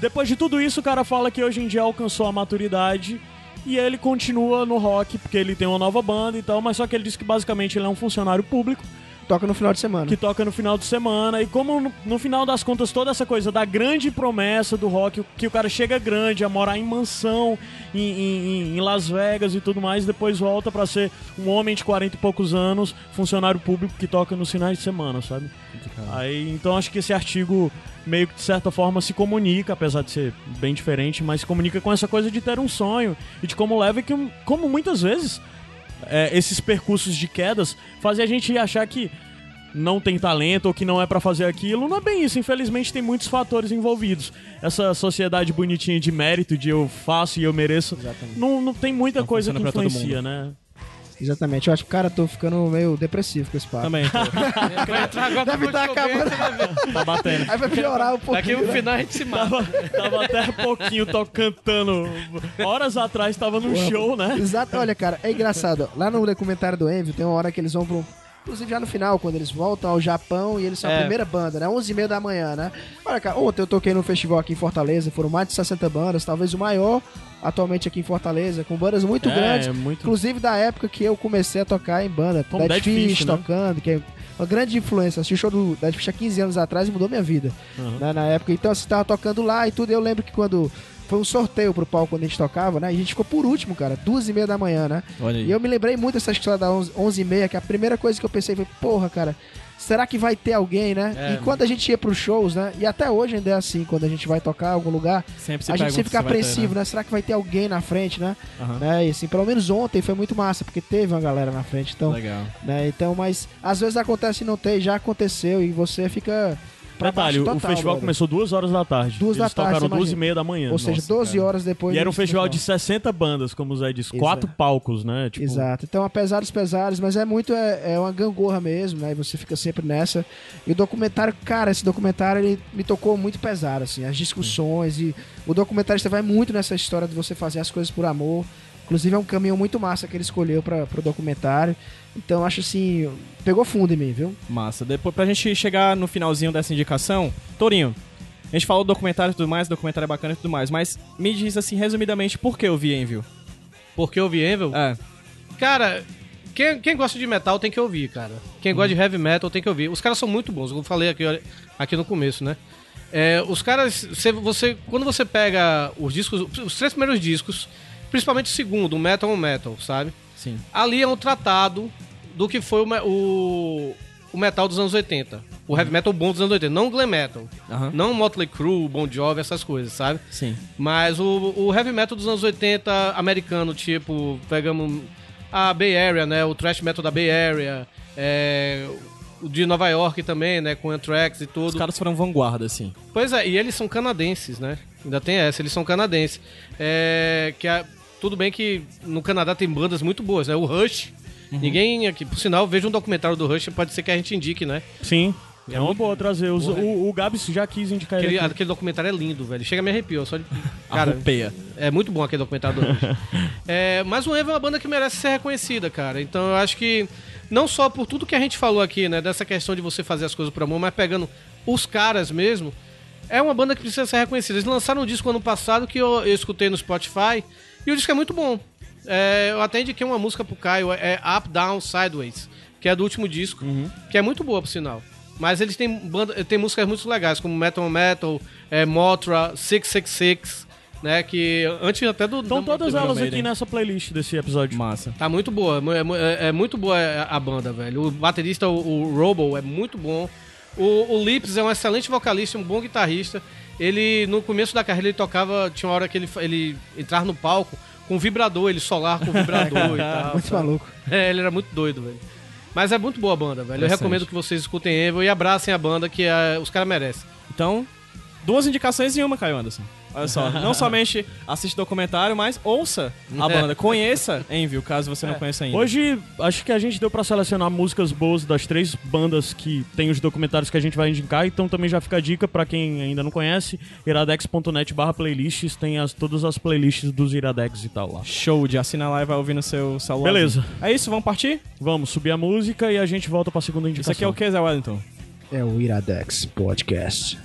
depois de tudo isso, o cara fala que hoje em dia alcançou a maturidade e ele continua no rock, porque ele tem uma nova banda e tal, mas só que ele diz que basicamente ele é um funcionário público Toca no final de semana. que toca no final de semana. E como no, no final das contas, toda essa coisa da grande promessa do rock, que o cara chega grande, a morar em mansão em, em- em Las Vegas e tudo mais, depois volta pra ser um homem de 40 e poucos anos, funcionário público que toca nos finais de semana, sabe? Aí, então acho que esse artigo meio que de certa forma se comunica, apesar de ser bem diferente, mas se comunica com essa coisa de ter um sonho e de como leva que, como muitas vezes é, esses percursos de quedas fazem a gente achar que não tem talento ou que não é pra fazer aquilo. Não é bem isso. Infelizmente tem muitos fatores envolvidos. Essa sociedade bonitinha de mérito, de eu faço e eu mereço, não, não tem muita Não coisa que influencia, né? Exatamente. Eu acho que, cara, tô ficando meio depressivo com esse papo. Também, tô. Deve estar ver, acabando. tá batendo. Aí vai piorar um pouquinho. Daqui no né? final a gente se mata. Tava, tava até pouquinho tô cantando. Horas atrás tava num show, né? Exato. Olha, cara, é engraçado. Lá no documentário do Envy tem uma hora que eles vão pro. Inclusive já no final, quando eles voltam ao Japão e eles são a É. primeira banda, né? 11h30 da manhã, né? Olha, cara, ontem eu toquei num festival aqui em Fortaleza, foram mais de 60 bandas, talvez o maior atualmente aqui em Fortaleza, com bandas muito É, grandes. muito- Inclusive da época que eu comecei a tocar em banda. Como Dead, Dead Fish, Fish, né? tocando, que é uma grande influência. Assisti o show do Dead Fish há 15 anos atrás e mudou minha vida. Uhum. né, na época. Então, assim, tava tocando lá e tudo. Eu lembro que quando foi um sorteio pro palco quando a gente tocava, né? E a gente ficou por último, cara, duas e meia da manhã, né? Olha aí. E eu me lembrei muito dessa história da 11, 11 e meia, que a primeira coisa que eu pensei foi, porra, cara, será que vai ter alguém, né? É, e quando a gente ia pros shows, né? E até hoje ainda é assim, quando a gente vai tocar em algum lugar, Sempre se a gente sempre fica se vai ter, apreensivo, né? Será que vai ter alguém na frente, né? Aham. né? E assim, pelo menos ontem foi muito massa, porque teve uma galera na frente, então... Legal. Né? Então, mas às vezes acontece e não tem, já aconteceu e você fica pra Detalhe, baixo o total, festival brother. começou duas horas da tarde. Duas da Eles tarde, tocaram duas e meia da manhã. Ou seja, Nossa, 12 cara. horas depois. E era um festival de 60 bandas, como o Zé disse. Exato. Quatro palcos, né? Tipo, Exato. Então, apesar dos pesares, mas é muito é, é uma gangorra mesmo, né? E você fica sempre nessa. E o documentário, cara, esse documentário ele me tocou muito pesado, assim, as discussões e o documentarista vai muito nessa história de você fazer as coisas por amor. Inclusive é um caminho muito massa que ele escolheu para pro documentário. Então, acho assim, pegou fundo em mim, viu? Massa. Depois, pra gente chegar no finalzinho dessa indicação, Torinho, a gente falou do documentário e tudo mais, o documentário é bacana e tudo mais, mas me diz assim, resumidamente, por que eu vi Envio? Porque eu vi Envil. É, Cara, quem, quem gosta de metal tem que ouvir, cara. Quem gosta de heavy metal tem que ouvir. Os caras são muito bons, eu falei aqui, aqui no começo, né? É, os caras, você, você- quando você pega os discos, os três primeiros discos, principalmente o segundo, o Metal on Metal, sabe? sim. Ali é um tratado do que foi o, o, o metal dos anos 80. O heavy metal bom dos anos 80, não o glam metal. Aham. Não Motley Crue, Bon Jovi, essas coisas, sabe? Sim. Mas o, o heavy metal dos anos 80 americano, tipo, pegamos a Bay Area, né? O thrash metal da Bay Area, é, o de Nova York também, né? Com Anthrax e tudo. Os caras foram vanguarda, assim. Pois é, e eles são canadenses, né? Ainda tem essa, eles são canadenses. É, que a- tudo bem que no Canadá tem bandas muito boas, né? O Rush. Ninguém aqui, por sinal, veja um documentário do Rush, pode ser que a gente indique, né? Sim. É uma boa trazer. Os, Porra. o, o Gabs já quis indicar Aquele, ele. aqui. aquele documentário é lindo, velho. Chega a me arrepiou, só de. Cara, roupeia. É muito bom aquele documentário do Rush. é, mas o Envy é uma banda que merece ser reconhecida, cara. Então eu acho que, não só por tudo que a gente falou aqui, né, dessa questão de você fazer as coisas por amor, mas pegando os caras mesmo, é uma banda que precisa ser reconhecida. Eles lançaram um disco ano passado que eu, eu escutei no Spotify e o disco é muito bom. É, eu até indiquei uma música pro Caio, é Up, Down, Sideways, que é do último disco, que é muito boa, por sinal. Mas eles têm, banda, tem músicas muito legais, como Metal on Metal, é, Motra, 666, né? Que antes até do. Estão todas elas aqui nessa playlist desse episódio. Massa. Tá muito boa, é é, é- é muito boa a banda, velho. O baterista, o, o Robo, é muito bom. O, o Lips é um excelente vocalista, um bom guitarrista. Ele, no começo da carreira, ele tocava. Tinha uma hora que ele, ele entrar no palco com vibrador, ele solar com vibrador e tal. Muito sabe? maluco. É, ele era muito doido, velho. Mas é muito boa a banda, velho. Eu recomendo que vocês escutem Evil e abracem a banda que eh, os caras merecem. Então, duas indicações em uma, Caio Anderson. Olha só, não somente assiste documentário, mas ouça a banda. Conheça Envio, caso você não conheça ainda. Hoje, acho que a gente deu pra selecionar músicas boas das três bandas que tem os documentários que a gente vai indicar, então também já fica a dica pra quem ainda não conhece, iradex.net barra playlists, tem as, todas as playlists dos Iradex e tal lá. Show de assinar lá e vai ouvir no seu celular. Beleza. É isso, vamos partir? Vamos subir a música e a gente volta pra segunda indicação. Isso aqui é o que, Zé Wellington? É o Iradex Podcast.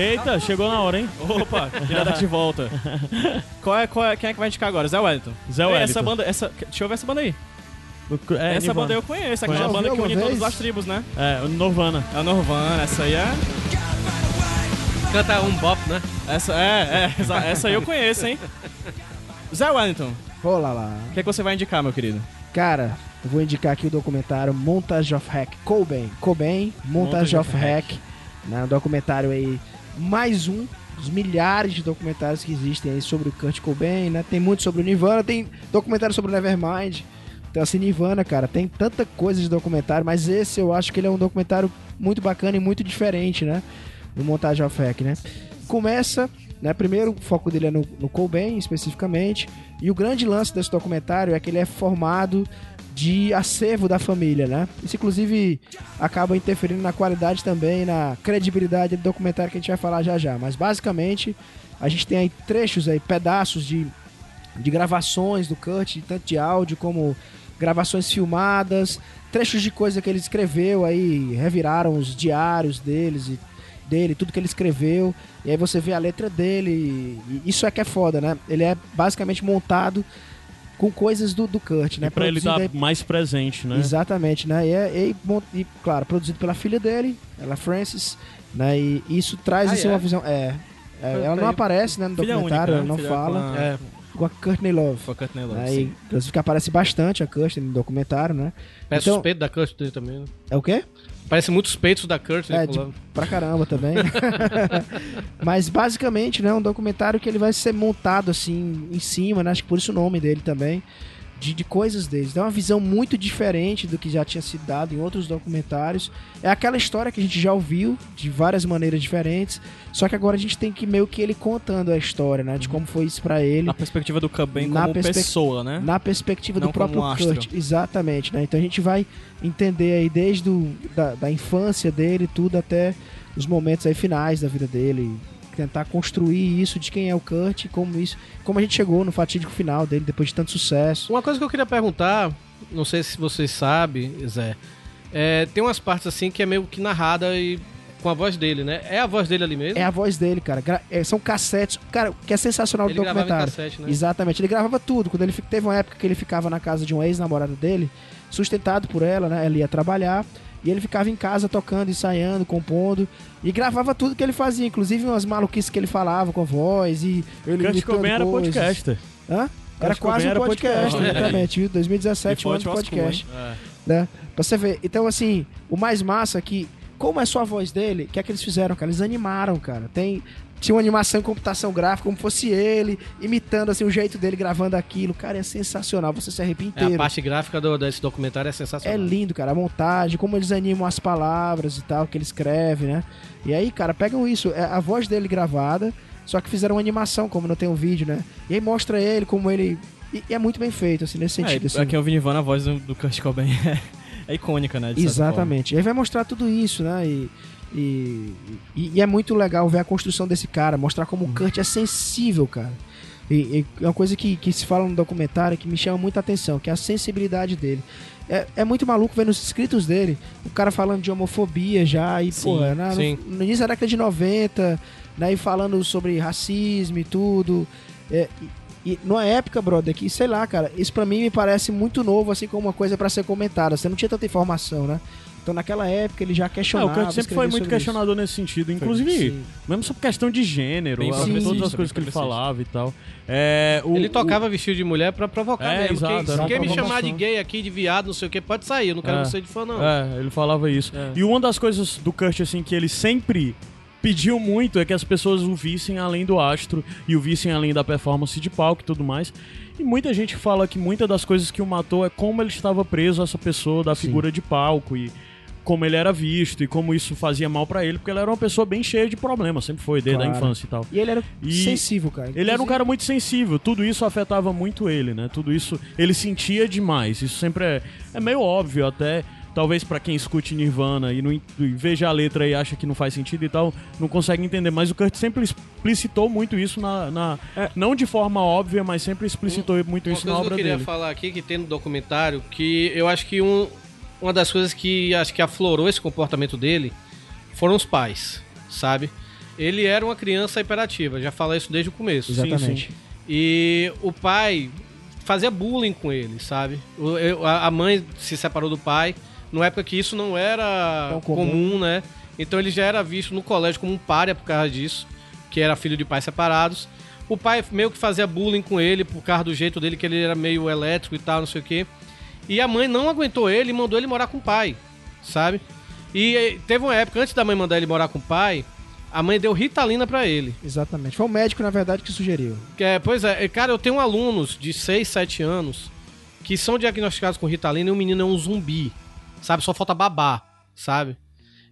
Eita, chegou na hora, hein? Opa, Iradex de volta. qual é, qual é, quem é que vai indicar agora? Zé Wellington. Zé Wellington. Essa banda, essa, deixa eu ver essa banda aí. É, essa Nirvana. banda eu conheço, aquela banda que une todas as tribos, né? É, o Nirvana. É o Nirvana, essa aí é... Canta um bop, né? Essa, é, é, essa, essa aí eu conheço, hein? Zé Wellington, Olá lá. o que, é que você vai indicar, meu querido? Cara, eu vou indicar aqui o documentário Montage of Hack. Cobain. Cobain, Montage Montage of of Hack. Né, um documentário aí, mais um dos milhares de documentários que existem aí sobre o Kurt Cobain, né? Tem muito sobre o Nirvana, tem documentário sobre o Nevermind. Então, assim, Nirvana, cara, tem tanta coisa de documentário, mas esse eu acho que ele é um documentário muito bacana e muito diferente, né? Do Montage of Hack, né? Começa Né? Primeiro, o foco dele é no, no Cobain, especificamente. E o grande lance desse documentário é que ele é formado de acervo da família, né? Isso, inclusive, acaba interferindo na qualidade também, na credibilidade do documentário que a gente vai falar já já. Mas, basicamente, a gente tem aí trechos aí, pedaços de, de gravações do Kurt, tanto de áudio como gravações filmadas, trechos de coisa que ele escreveu aí, reviraram os diários deles e dele, tudo que ele escreveu, e aí você vê a letra dele, isso é que é foda, né? Ele é basicamente montado com coisas do, do Kurt, né? Pra ele estar aí- mais presente, né? Exatamente, né? E, é- e, bom, e, claro, produzido pela filha dele, ela Francis, né? E isso traz Ah, assim, é? uma visão. É. é, ela não aparece né, no Filha documentário, única, ela não né? Fala. com a- É, Com a Courtney Love. Foi a Courtney Love, sim. E, inclusive que aparece bastante a Kirsten no documentário, né? parece Então- os peitos da dele também, né? É o quê? Parece muitos peitos da Kurt, né? É, de, pra caramba também. Mas basicamente, né, um documentário que ele vai ser montado assim em cima, né? Acho que por isso o nome dele também. De, de coisas deles. Então é uma visão muito diferente do que já tinha sido dado em outros documentários. É aquela história que a gente já ouviu de várias maneiras diferentes. Só que agora a gente tem que meio que ele contando a história, né? De como foi isso pra ele. Na perspectiva do Cobain Na como pessoa, né? Na perspectiva Não do próprio astro. Kurt. Exatamente, né? Então a gente vai entender aí desde do, da, da infância dele, tudo até os momentos aí finais da vida dele. Tentar construir isso de quem é o Kurt, como isso, como a gente chegou no fatídico final dele depois de tanto sucesso. Uma coisa que eu queria perguntar, não sei se vocês sabem, Zé, é, tem umas partes assim que é meio que narrada e com a voz dele, né? É a voz dele ali mesmo? É a voz dele, cara. Gra- é, são cassetes, cara, que é sensacional Ele do documentário. cassete, né? Exatamente, ele gravava tudo. Quando ele teve uma época que ele ficava na casa de um ex-namorado dele, sustentado por ela, né? Ele ia trabalhar e ele ficava em casa tocando, ensaiando, compondo e gravava tudo que ele fazia, inclusive umas maluquices que ele falava com a voz e ele Kurt Cobain era podcaster. Hã? Era Kurt quase um podcast, podcast. exatamente, viu? 2017, E um ano de podcast hein? né? Pra você ver. Então, assim, o mais massa é que, como é só a voz dele, o que é que eles fizeram, cara? Eles animaram, cara. Tem. Tinha uma animação em computação gráfica, como fosse ele, imitando assim o jeito dele gravando aquilo. Cara, é sensacional. Você se arrepia É, inteiro. a parte gráfica do- desse documentário é É sensacional. lindo, cara. A montagem, como eles animam as palavras e tal, que ele escreve, né? E aí, cara, pegam isso. É a voz dele gravada, só que fizeram uma animação, como não tem um vídeo, né? E aí mostra ele, como ele. E, e é muito bem feito, assim, nesse sentido. É, assim. aqui eu vi Nirvana, a voz do, do Kurt Cobain é, é icônica, né? Exatamente. E aí vai mostrar tudo isso, né? E, e, e- e é muito legal ver a construção desse cara, mostrar como o Kurt é sensível, cara. E, é uma coisa que, que se fala no documentário que me chama muita atenção, que é a sensibilidade dele. É, é muito maluco ver nos escritos dele o cara falando de homofobia já, e, Sim, pô, na- no, no início da década de 90, né? E falando sobre racismo e tudo. É, e, numa época, brother, que, sei lá, cara, isso pra mim me parece muito novo, assim, como uma coisa pra ser comentada. Você não tinha tanta informação, né? Então naquela época ele já Ah, questionava. o Kurt sempre foi muito questionador nesse sentido. Inclusive, Sim. mesmo sobre questão de gênero, a- todas as coisas que ele falava e tal. É, o- Ele o- tocava vestido de mulher pra provocar É, mesmo. exato, quem quem me chamar de gay aqui, de viado, não sei o que, pode sair. Eu não quero É. você de fã, não. É, ele falava isso. É. E uma das coisas do Kurt, assim, que ele sempre pediu muito é que as pessoas o vissem além do astro e o vissem além da performance de palco e tudo mais. E muita gente fala que muitas das coisas que o matou é como ele estava preso a essa pessoa da figura de palco e como ele era visto e como isso fazia mal pra ele, porque ele era uma pessoa bem cheia de problemas, sempre foi, desde a Claro. infância e tal. E ele era E sensível, cara. Ele era um Inclusive- cara muito sensível, tudo isso afetava muito ele, né? Tudo isso ele sentia demais. Isso sempre é, é meio óbvio até. Talvez pra quem escute Nirvana e, não, e veja a letra e acha que não faz sentido e tal, não consegue entender. Mas o Kurt sempre explicitou muito isso na. na- não de forma óbvia, mas sempre explicitou muito Uma isso na coisa que obra eu queria dele. falar aqui, que tem no documentário, que eu acho que um, uma das coisas que acho que aflorou esse comportamento dele foram os pais, sabe? Ele era uma criança hiperativa, já fala isso desde o começo. Exatamente. E o pai fazia bullying com ele, sabe? A mãe se separou do pai, numa época que isso não era comum. comum. né? Então ele já era visto no colégio como um párea por causa disso, que era filho de pais separados. O pai meio que fazia bullying com ele por causa do jeito dele, que ele era meio elétrico e tal, não sei o quê. E a mãe não aguentou ele e mandou ele morar com o pai, sabe? E eh, teve uma época, antes da mãe mandar ele morar com o pai, a mãe deu ritalina pra ele. Exatamente. Foi o médico, na verdade, que sugeriu. É, pois é, cara, eu tenho alunos de 6, 7 anos que são diagnosticados com Ritalina e o menino é um zumbi, sabe? Só falta babar, sabe?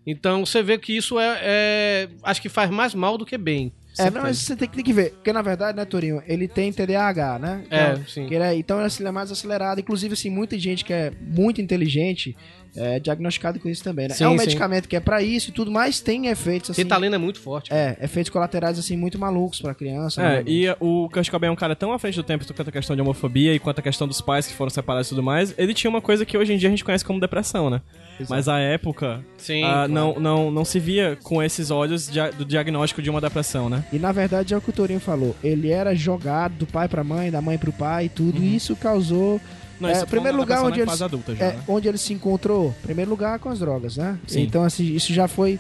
Então você vê que isso é, é- Acho que faz mais mal do que bem. É, não, mas você tem que, tem que ver. Porque, na verdade, né, Torinho, ele tem TDAH, né? É, Então, sim. que ele é- então ele é mais acelerado. Inclusive, assim, muita gente que é muito inteligente é diagnosticado com isso também, né? Sim, é um sim. medicamento que é pra isso e tudo, mas tem efeitos, assim... Ritalina é muito forte. É, efeitos colaterais, assim, muito malucos pra criança. É, né? e o Kurt Cobain é um cara tão à frente do tempo quanto a questão de homofobia e quanto a questão dos pais que foram separados e tudo mais. Ele tinha uma coisa que hoje em dia a gente conhece como depressão, né? Mas a época Sim, ah, claro. não, não, não se via com esses olhos dia- do diagnóstico de uma depressão, né? E na verdade é o que o Torinho falou. Ele era jogado do pai pra mãe, da mãe pro pai e tudo. E isso causou. Não, É, isso o primeiro lugar onde ele, fase adulta já, é, né? onde ele se encontrou, primeiro lugar com as drogas, né? Sim. Então, assim, isso já foi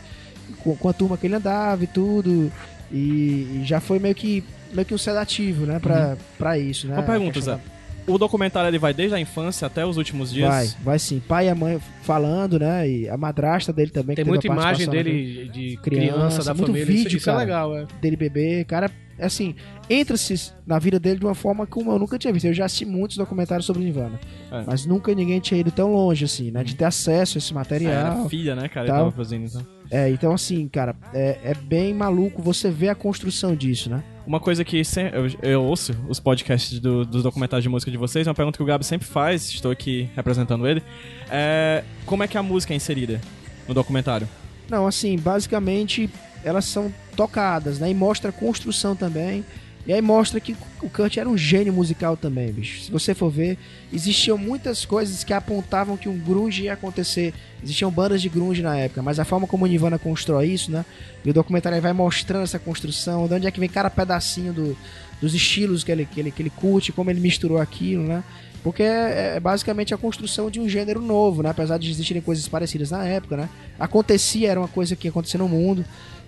com, com a turma que ele andava e tudo. E, e já foi meio que, meio que um sedativo, né? Pra, pra isso, né? Uma pergunta, Zé. O documentário ele vai desde a infância até os últimos dias? Vai, vai sim. Pai e a mãe falando, né? E a madrasta dele também. Tem muita imagem participação dele de Criança, criança, da muito família. vídeo, isso, isso é cara. legal, é. dele bebê. Cara, é assim, entra-se na vida dele de uma forma como eu nunca tinha visto. Eu já assisti muitos documentários sobre Nirvana. É. Mas nunca ninguém tinha ido tão longe, assim, né? De ter acesso a esse Ah, material. era filha, né, cara? Ele tava fazendo, então. É, então assim, cara, é, é bem maluco você ver a construção disso, né? Uma coisa que eu, eu ouço os podcasts do- dos documentários de música de vocês, uma pergunta que o Gabi sempre faz, estou aqui representando ele, é como é que a música é inserida no documentário? Não, assim, basicamente elas são tocadas, né? E mostra a construção também. E aí mostra que o Kurt era um gênio musical também, bicho. Se você for ver, existiam muitas coisas que apontavam que um grunge ia acontecer. Existiam bandas de grunge na época, mas a forma como o Nirvana constrói isso, né? E o documentário vai mostrando essa construção, de onde é que vem cada pedacinho do- dos estilos que ele, que, ele, que ele curte, como ele misturou aquilo, né? Porque é, é basicamente a construção de um gênero novo, né? Apesar de existirem coisas parecidas na época, né? Acontecia, era uma coisa que acontecia no mundo,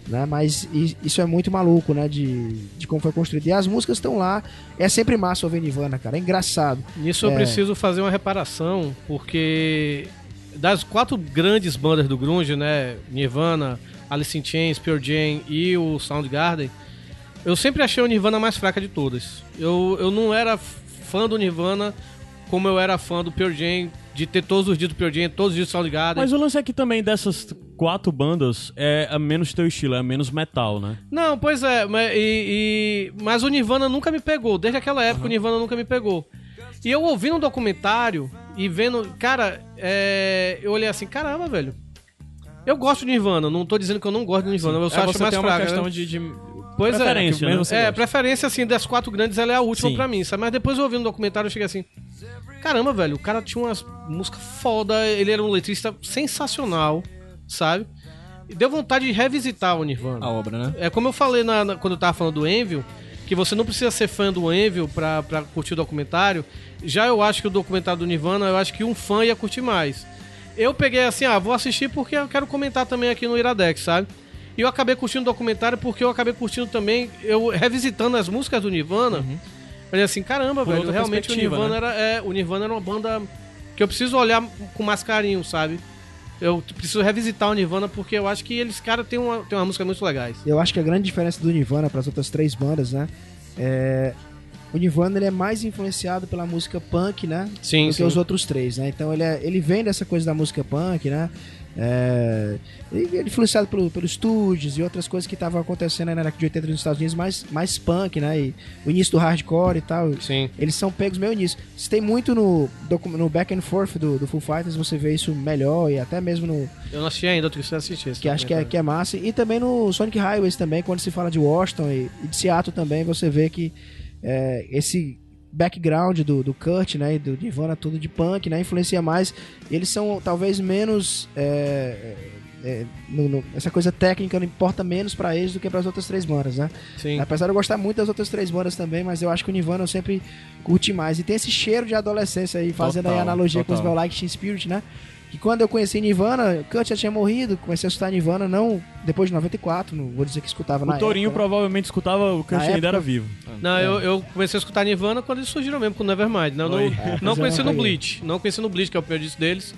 né? Mas isso é muito maluco, né? De, de como foi construído. E as músicas estão lá. É sempre massa ouvir Nirvana, cara. É engraçado. Nisso eu É. preciso fazer uma reparação, porque das quatro grandes bandas do grunge, né, Nirvana, Alice in Chains, Pearl Jam e o Soundgarden, eu sempre achei o Nirvana a mais fraca de todas. Eu, eu não era fã do Nirvana como eu era fã do Pearl Jam, de ter todos os dias do Pearl Jam, todos os dias do Soundgarden. Mas o lance é que também dessas quatro bandas é a menos teu estilo, é a menos metal, né? Não, pois é, mas, e, e- mas o Nirvana nunca me pegou. Desde aquela época o Nirvana nunca me pegou. E eu ouvindo um documentário e vendo, cara, é, eu olhei assim, caramba, velho. Eu gosto de Nirvana, não tô dizendo que eu não gosto de Nirvana, eu só É, acho mais tem uma fraca. questão né? de, de Pois preferência, é, né? é, gosta. preferência assim das quatro grandes, ela é a última Sim. pra mim, sabe? Mas depois eu ouvi no documentário eu cheguei assim, caramba, velho, o cara tinha umas músicas foda, ele era um letrista sensacional, sabe? E deu vontade de revisitar o Nirvana. a obra, né? É como eu falei na- na- quando eu tava falando do Envil, que você não precisa ser fã do Envil pra, pra curtir o documentário. Já eu acho que o documentário do Nirvana, eu acho que um fã ia curtir mais. Eu peguei assim, ah, vou assistir porque eu quero comentar também aqui no Iradex, sabe? E eu acabei curtindo o documentário porque eu acabei curtindo também, eu revisitando as músicas do Nirvana. Falei assim, caramba, Por velho, realmente o Nirvana, era, é, o Nirvana era uma banda que eu preciso olhar com mais carinho, sabe? Eu preciso revisitar o Nirvana porque eu acho que eles, cara, tem uma, tem uma música muito legais. Eu acho que a grande diferença do Nirvana para as outras três bandas, né? É. O Nirvana ele é mais influenciado pela música punk, né? Sim, do sim. que os outros três, né? Então ele, é, ele vem dessa coisa da música punk, né? É, é influenciado pelo, pelos estúdios e outras coisas que estavam acontecendo aí na década de 80 nos Estados Unidos, mais, mais punk, né? E o início do hardcore e tal. Sim. Eles são pegos meio nisso. Você tem muito no, no back and forth do, do Full Fighters, você vê isso melhor e até mesmo no, Eu não assisti ainda, eu preciso assistir. esse que acho que é, documentário. que é massa. E também no Sonic Highways também, quando se fala de Washington e, e de Seattle também, você vê que é, esse background do, do Kurt, né, e do Nirvana tudo de punk, né, influencia mais. Eles são talvez menos é, é, no- no- essa coisa técnica não importa menos pra eles do que para as outras três bandas, né? Sim. Apesar de eu gostar muito das outras três bandas também, mas eu acho que o Nirvana eu sempre curti mais. E tem esse cheiro de adolescência aí, fazendo aí Total, analogia com os total. meu Like Teen Spirit, né? Que quando eu conheci Nirvana, Kurt já tinha morrido, comecei a escutar Nirvana, não depois de 94, não vou dizer que escutava na o Torinho época, né? provavelmente escutava o Kurt ainda era vivo. Não, eu, eu comecei a escutar Nirvana quando eles surgiram mesmo, com o Nevermind. Não, não, não é, conheci eu no. Bleach. Não conheci no Bleach, que é o pior disco deles.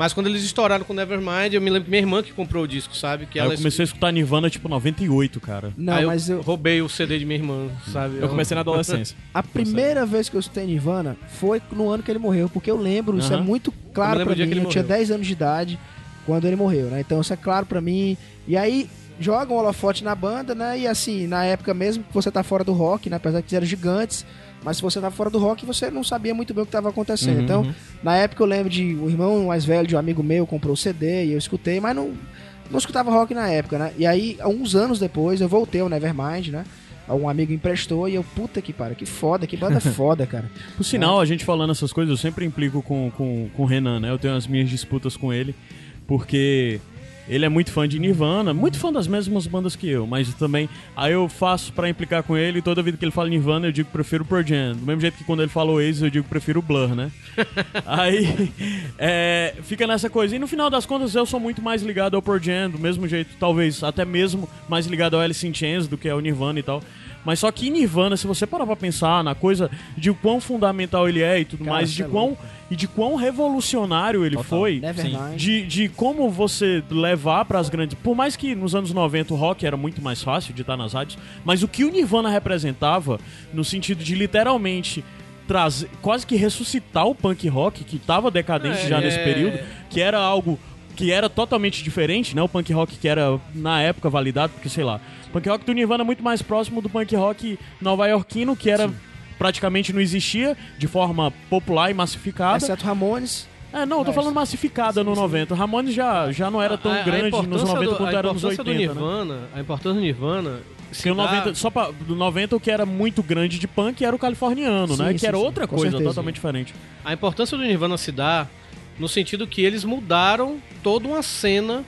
Mas quando eles estouraram com o Nevermind, eu me lembro que minha irmã que comprou o disco, sabe? Que Aí ela eu comecei a escutar Nirvana tipo 98, cara. Não, Aí mas eu, roubei o CD de minha irmã, sabe? Eu comecei na adolescência. a primeira vez que eu escutei Nirvana foi no ano que ele morreu, porque eu lembro, isso é muito Eu claro pra mim. que Eu ele tinha morreu. 10 anos de idade quando ele morreu, né? Então isso é claro pra mim. E aí jogam um holofote na banda, né? E assim, na época mesmo que você tá fora do rock, né? Apesar que eles eram gigantes, mas se você tá fora do rock, você não sabia muito bem o que estava acontecendo. Uhum, então, uhum. na época eu lembro de o irmão mais velho de um amigo meu comprou o CD e eu escutei, mas não, não escutava rock na época, né? E aí, uns anos depois, eu voltei ao Nevermind, né? Um amigo emprestou e eu, puta que pariu, que foda, que banda foda, cara. Por sinal, a gente falando essas coisas, eu sempre implico com, com, com o Renan, né? Eu tenho as minhas disputas com ele, porque ele é muito fã de Nirvana, muito fã das mesmas bandas que eu, mas também. Aí eu faço pra implicar com ele, e toda vida que ele fala Nirvana, eu digo que prefiro o Pearl Jam. Do mesmo jeito que quando ele falou Oasis, eu digo que prefiro o Blur, né? Aí é, fica nessa coisa. E no final das contas, eu sou muito mais ligado ao Pearl Jam, do mesmo jeito, talvez até mesmo mais ligado ao Alice in Chains do que ao Nirvana e tal. Mas só que Nirvana, se você parar pra pensar na coisa de quão fundamental ele é e tudo Cara, mais, de é quão, e de quão revolucionário ele Total. foi, de, de como você levar para as grandes. Por mais que nos anos 90 o rock era muito mais fácil de estar nas rádios, mas o que o Nirvana representava, no sentido de literalmente trazer, quase que ressuscitar o punk rock, que estava decadente É, já é. nesse período, que era algo que era totalmente diferente, né? O punk rock que era na época validado, porque sei lá, o punk rock do Nirvana é muito mais próximo do punk rock nova-iorquino, que era praticamente não existia de forma popular e massificada. Exceto Ramones. É, não, eu tô falando massificada no 90. Ramones já, já não era tão A- a grande nos importância 90 do- quanto era nos importância 80, do né? Nirvana, A importância do Nirvana... se Porque o dá- 90, só pra, do 90 o que era muito grande de punk era o californiano, Sim, né? sim, que era sim, outra coisa certeza. totalmente diferente. A importância do Nirvana se dá no sentido que eles mudaram toda uma cena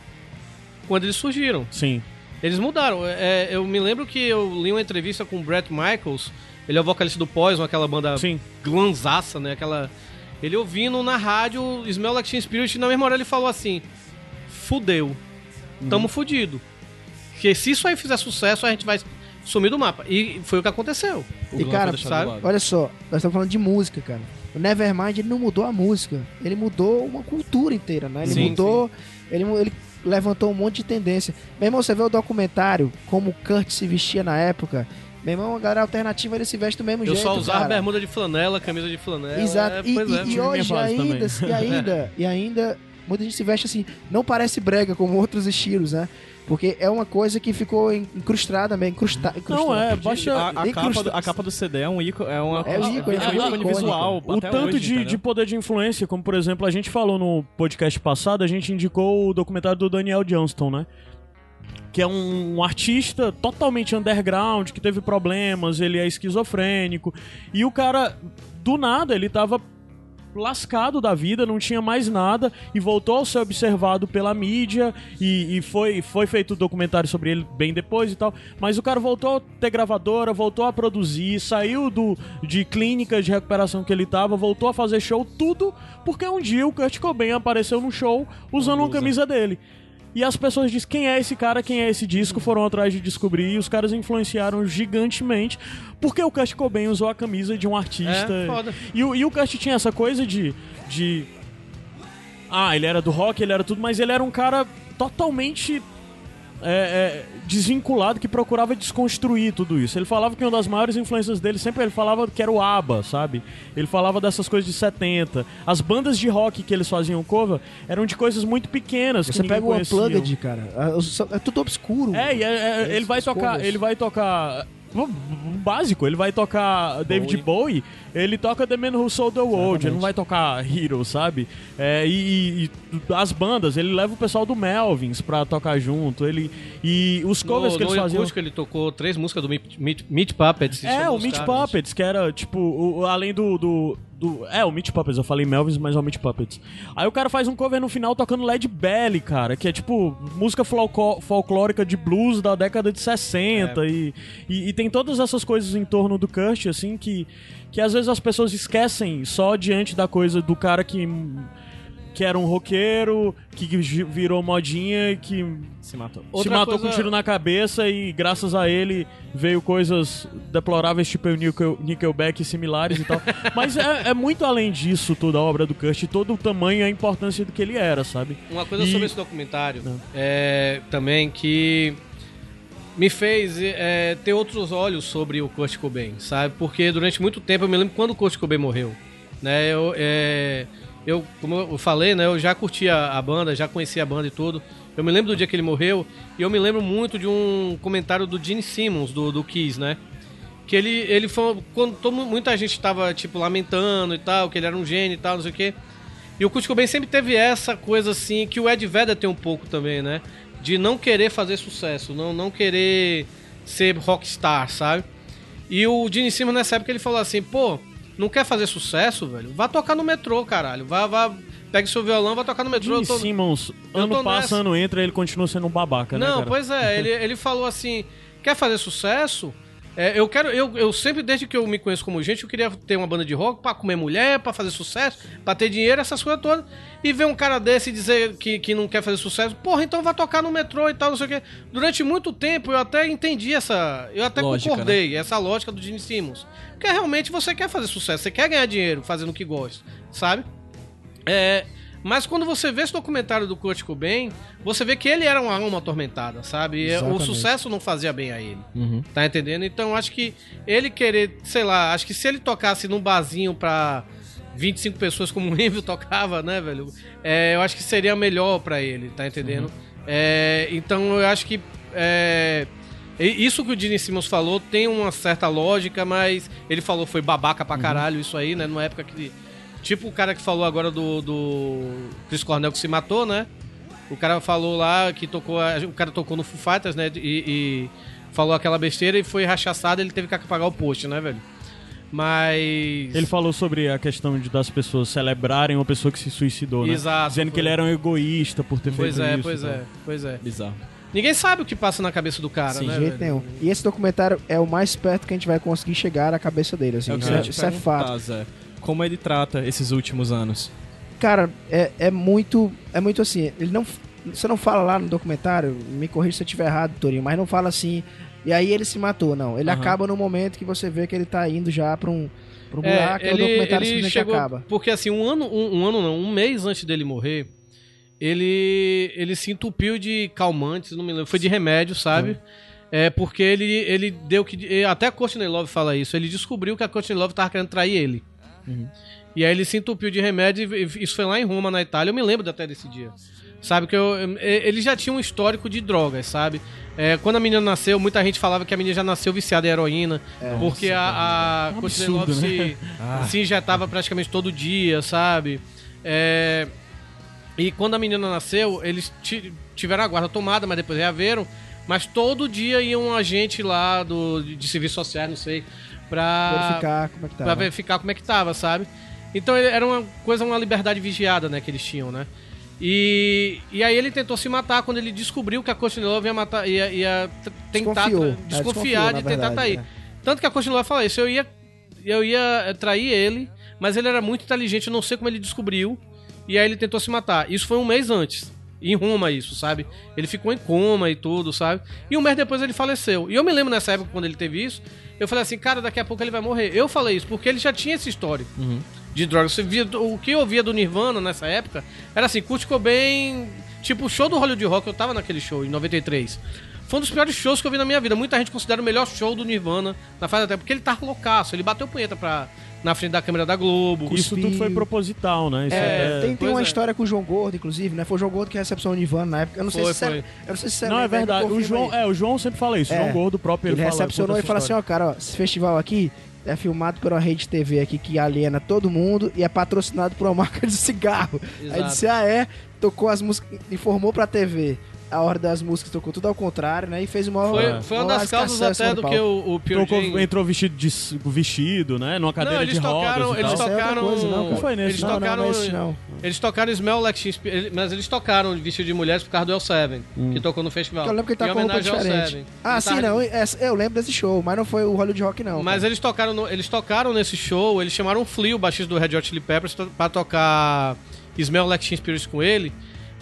quando eles surgiram. Sim. Eles mudaram. É, eu me lembro que eu li uma entrevista com o Brett Michaels, ele é o vocalista do Poison, aquela banda Sim. glanzaça, né? Aquela... Ele ouvindo na rádio Smell Like Teen Spirit, e na mesma hora ele falou assim, fudeu, tamo fudido. Porque se isso aí fizer sucesso, a gente vai sumir do mapa. E foi o que aconteceu. O E Glam cara, olha só, nós estamos falando de música, cara. O Nevermind ele não mudou a música, ele mudou uma cultura inteira, né? Ele Sim, mudou, Ele, mu- ele levantou um monte de tendência. Meu irmão, você vê o documentário, como o Kurt se vestia na época. Meu irmão, a galera alternativa ele se veste do mesmo Eu jeito. só usava cara. bermuda de flanela, camisa de flanela. Exato. é, e, e- é. e hoje ainda, e ainda, e ainda, muita gente se veste assim, não parece brega como outros estilos, né? Porque é uma coisa que ficou incrustada mesmo, incrusta, Não, é, baixa. A, a capa do, a capa do CD é um ícone, é uma É um ícone, é é um ícone visual. O tanto hoje, de, de poder de influência, como por exemplo, a gente falou no podcast passado, a gente indicou o documentário do Daniel Johnston, né? Que é um, um artista totalmente underground, que teve problemas, ele é esquizofrênico. E o cara, do nada, ele tava lascado da vida, não tinha mais nada e voltou a ser observado pela mídia e, e foi, foi feito um documentário sobre ele bem depois e tal. Mas o cara voltou a ter gravadora, voltou a produzir, saiu do de clínica de recuperação que ele tava, voltou a fazer show, tudo porque um dia o Kurt Cobain apareceu no show usando uma camisa dele. E as pessoas dizem quem é esse cara, quem é esse disco, foram atrás de descobrir e os caras influenciaram gigantemente porque o Kurt Cobain usou a camisa de um artista. É, foda. E, o- e o Kurt tinha essa coisa de, de. Ah, ele era do rock, ele era tudo, mas ele era um cara totalmente é, é, desvinculado que procurava desconstruir tudo isso. Ele falava que uma das maiores influências dele sempre ele falava que era o ABBA, sabe? Ele falava dessas coisas de 70. As bandas de rock que eles faziam cover eram de coisas muito pequenas. que Você pega o. Unplugged, cara. É, é tudo obscuro. É, e é- é- É, ele vai tocar, ele vai tocar um básico, ele vai tocar David Bowie, ele toca The Man Who Sold the World, ele não vai tocar Hero, sabe? É, e, e- as bandas, ele leva o pessoal do Melvins pra tocar junto, ele e os covers no, que eles no faziam acústico ele tocou três músicas do Meat, Meat, Meat Puppets. é, o os Meat. Puppets, que era, tipo, o- além do, do, do- É, o Meat Puppets, eu falei Melvins, mas é o Meat Puppets. Aí o cara faz um cover no final tocando Led Belly, cara, que é tipo música folcló- folclórica de blues da década de 60 e, e, e tem todas essas coisas em torno do Kurt, assim, que, que às vezes as pessoas esquecem só diante da coisa do cara que. Que era um roqueiro, que virou modinha e que Se matou. se Outra matou coisa- com um tiro na cabeça e graças a ele veio coisas deploráveis tipo o Nickel, Nickelback e similares e tal. Mas é, é muito além disso toda a obra do Kurt, todo o tamanho e a importância do que ele era, sabe? Uma coisa E- sobre esse documentário é também que me fez é, ter outros olhos sobre o Kurt Cobain, sabe? Porque durante muito tempo eu me lembro quando o Kurt Cobain morreu, né? Eu, é, eu, como eu falei, né, eu já curtia a banda, já conhecia a banda e tudo. Eu me lembro do dia que ele morreu e eu me lembro muito de um comentário do Gene Simmons, do, do Kiss, né? Que ele, ele foi. Quando todo, muita gente tava, tipo, lamentando e tal, que ele era um gênio e tal, não sei o quê. E o Kurt Cobain sempre teve essa coisa assim, que o Ed Vedder tem um pouco também, né? De não querer fazer sucesso, não, não querer ser rockstar, sabe? E o Gene Simmons nessa época ele falou assim, pô, não quer fazer sucesso, velho? Vá tocar no metrô, caralho. Vá, vá, pegue seu violão, vá tocar no metrô. Gene Eu tô- Simmons, ano tô passa, nessa. ano entra, ele continua sendo um babaca, né, Não, cara? pois é, ele, ele falou assim: quer fazer sucesso? É, eu quero, eu, eu sempre, desde que eu me conheço como gente, eu queria ter uma banda de rock pra comer mulher, pra fazer sucesso, pra ter dinheiro, essas coisas todas. E ver um cara desse dizer que, que não quer fazer sucesso, porra, então vai tocar no metrô e tal, não sei o quê. Durante muito tempo eu até entendi essa. Eu até Lógica, concordei, essa lógica do Gene Simmons. Porque realmente você quer fazer sucesso, você quer ganhar dinheiro fazendo o que gosta, sabe? É, mas quando você vê esse documentário do Kurt Cobain, você vê que ele era uma alma atormentada, sabe? E O Exatamente. sucesso não fazia bem a ele. Uhum. Tá entendendo? Então acho que ele querer, sei lá, acho que se ele tocasse num barzinho pra 25 pessoas como o Envio tocava, né, velho? É, eu acho que seria melhor pra ele, tá entendendo? É, então eu acho que é, isso que o Gene Simmons falou tem uma certa lógica, mas ele falou foi babaca pra caralho isso aí, né? Numa época que. Tipo o cara que falou agora do, do Chris Cornell que se matou, né? O cara falou lá que tocou. O cara tocou no Foo Fighters, né? E, e falou aquela besteira e foi rachaçado ele teve que pagar o post, né, velho? Mas. Ele falou sobre a questão de das pessoas celebrarem uma pessoa que se suicidou, né? Exato, Dizendo que foi. ele era um egoísta por ter Pois feito é, isso. pois e tal. é, pois é. Bizarro. Ninguém sabe o que passa na cabeça do cara, Sim, né? De jeito velho? nenhum. E esse documentário é o mais perto que a gente vai conseguir chegar à cabeça dele, assim. É o que isso, é, é fato. Zé. Como ele trata esses últimos anos? Cara, é, é muito. É muito assim. Ele não. Você não fala lá no documentário, me corrija se eu estiver errado, Torinho, mas não fala assim. E aí ele se matou, não. Ele Aham. acaba no momento que você vê que ele tá indo já pra um, pra um É, buraco e o ele, documentário ele simplesmente chegou. acaba. Porque assim, um ano, um, um ano não, um mês antes dele morrer, ele, ele se entupiu de calmantes, não me lembro, foi de remédio, sabe? É porque ele, ele deu que. Até a Courtney Love fala isso. Ele descobriu que a Courtney Love tava querendo trair ele. E aí ele se entupiu de remédio e isso foi lá em Roma, na Itália. Eu me lembro até desse dia. Sabe que eu, ele já tinha um histórico de drogas, sabe? É, quando a menina nasceu, muita gente falava que a menina já nasceu viciada em heroína, porque a, a Um Courtney absurdo, Love né? se, se injetava praticamente todo dia, sabe? É, e quando a menina nasceu, eles ti- tiveram a guarda tomada, mas depois reaveram. Mas todo dia ia um agente lá do, de serviços sociais, não sei, pra Verificar como é que tá. pra verificar como é que tava, sabe? Então era uma coisa, uma liberdade vigiada, né, que eles tinham, né? E, e aí ele tentou se matar quando ele descobriu que a Courtney Love ia matar, ia, ia tentar Desconfiou. É, desconfiar desconfiou, de tentar verdade, trair. né? Tanto que a Courtney Love falou isso, eu ia eu ia eh, trair ele, mas ele era muito inteligente, eu não sei como ele descobriu, e aí ele tentou se matar. Isso foi um mês antes. Em Roma, isso, sabe? Ele ficou em coma e tudo, sabe? E um mês depois ele faleceu. E eu me lembro nessa época, quando ele teve isso, eu falei assim, cara, daqui a pouco ele vai morrer. Eu falei isso, porque ele já tinha esse histórico de drogas. Via, o que eu ouvia do Nirvana nessa época era assim, Kurt Cobain, tipo o show do Hollywood Rock, eu tava naquele show em 93. Foi um dos piores shows que eu vi na minha vida. Muita gente considera o melhor show do Nirvana na fase tempo, porque ele tava loucaço, ele bateu punheta pra, na frente da câmera da Globo. Isso tudo foi proposital, né? Isso É, é- Tem, tem uma é. história com o João Gordo, inclusive, né? Foi o João Gordo que recepcionou o Nirvana na época. Eu não sei Foi, se você- foi. Eu não sei se Não, é verdade. O João, aí. é, o João sempre fala isso. O É. João Gordo próprio Ele, ele, fala, recepcionou e falou assim, ó, cara, ó, esse festival aqui é filmado por uma rede TV aqui que aliena todo mundo e é patrocinado por uma marca de cigarro. Aí Exato. disse, ah é, tocou as músicas, informou pra TV a ordem das músicas, tocou tudo ao contrário, né? E fez uma Foi, foi uma das causas até do que o, o Pure Trocou- Jam- entrou vestido de vestido, né? Numa cadeira Não, eles de tocaram, rodas eles é tocaram, coisa, não. Não foi nesse, eles não, tocaram, não, não é esse não. eles tocaram Smell Like Teen Spirit, mas eles tocaram vestido de mulheres por causa do L7, que tocou no festival. Eu lembro que ele tá Em com roupa diferente. Ah, sim, não. essa- Eu lembro desse show, mas não foi o Hollywood Rock, não. Mas eles tocaram, no- eles tocaram nesse show, eles chamaram o Flea, o baixista do Red Hot Chili Peppers, pra tocar Smell Like Teen Spirit com ele.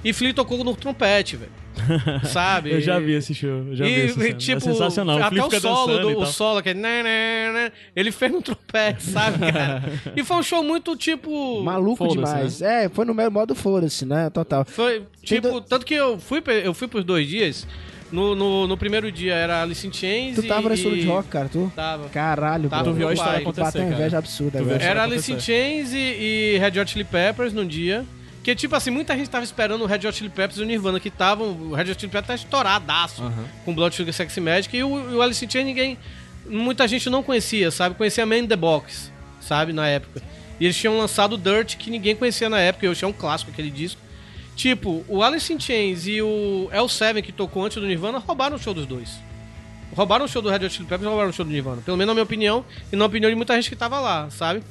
E Flea tocou no trompete, velho. Sabe? Eu já vi esse show, já vi e, essa cena. tipo, é sensacional. O até o solo, do, e o solo, que é... né, né, né, ele fez no trompete, sabe, cara? e foi um show muito, tipo... Maluco demais. É, foi no meu modo foda-se, né? Total. Foi, tipo, tanto que eu fui, eu fui pros dois dias, No, no, no primeiro dia era Alice in Chains Tu tava e... nesse estúdio de rock, cara, tu? Tava. Caralho, Tava. Tu viu a Pai, história acontecer, cara. inveja absurda Era. Alice in Chains e, e Red Hot Chili Peppers num dia. Que, tipo assim, muita gente tava esperando o Red Hot Chili Peppers e o Nirvana, que estavam... O Red Hot Chili Peppers tá estouradaço com Blood Sugar Sex Magic. E o, e o Alice in Chains ninguém... Muita gente não conhecia, sabe? Conhecia Man in the Box, sabe? Na época. E eles tinham lançado Dirt, que ninguém conhecia na época. Eu achei um clássico aquele disco. Tipo, o Alice in Chains e o L7, que tocou antes do Nirvana, roubaram o show dos dois. Roubaram o show do Red Hot Chili Peppers e roubaram o show do Nirvana. Pelo menos na minha opinião e na opinião de muita gente que tava lá, sabe?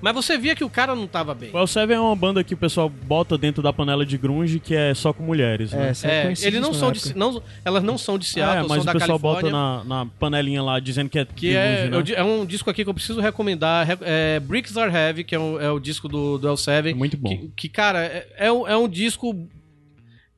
Mas você via que o cara não tava bem. O Seven é uma banda que o pessoal bota dentro da panela de grunge que é só com mulheres, né? É, é É, eles não são de, não, elas não são de Ah, Seattle, é, mas são o da pessoal Califórnia. bota na, na panelinha lá dizendo que é Que de é, grunge, é, né? é um disco aqui que eu preciso recomendar. re- É Bricks Are Heavy, que é, um- é o disco do, do L7. É muito bom. Que, que, cara, é, é, um, é um disco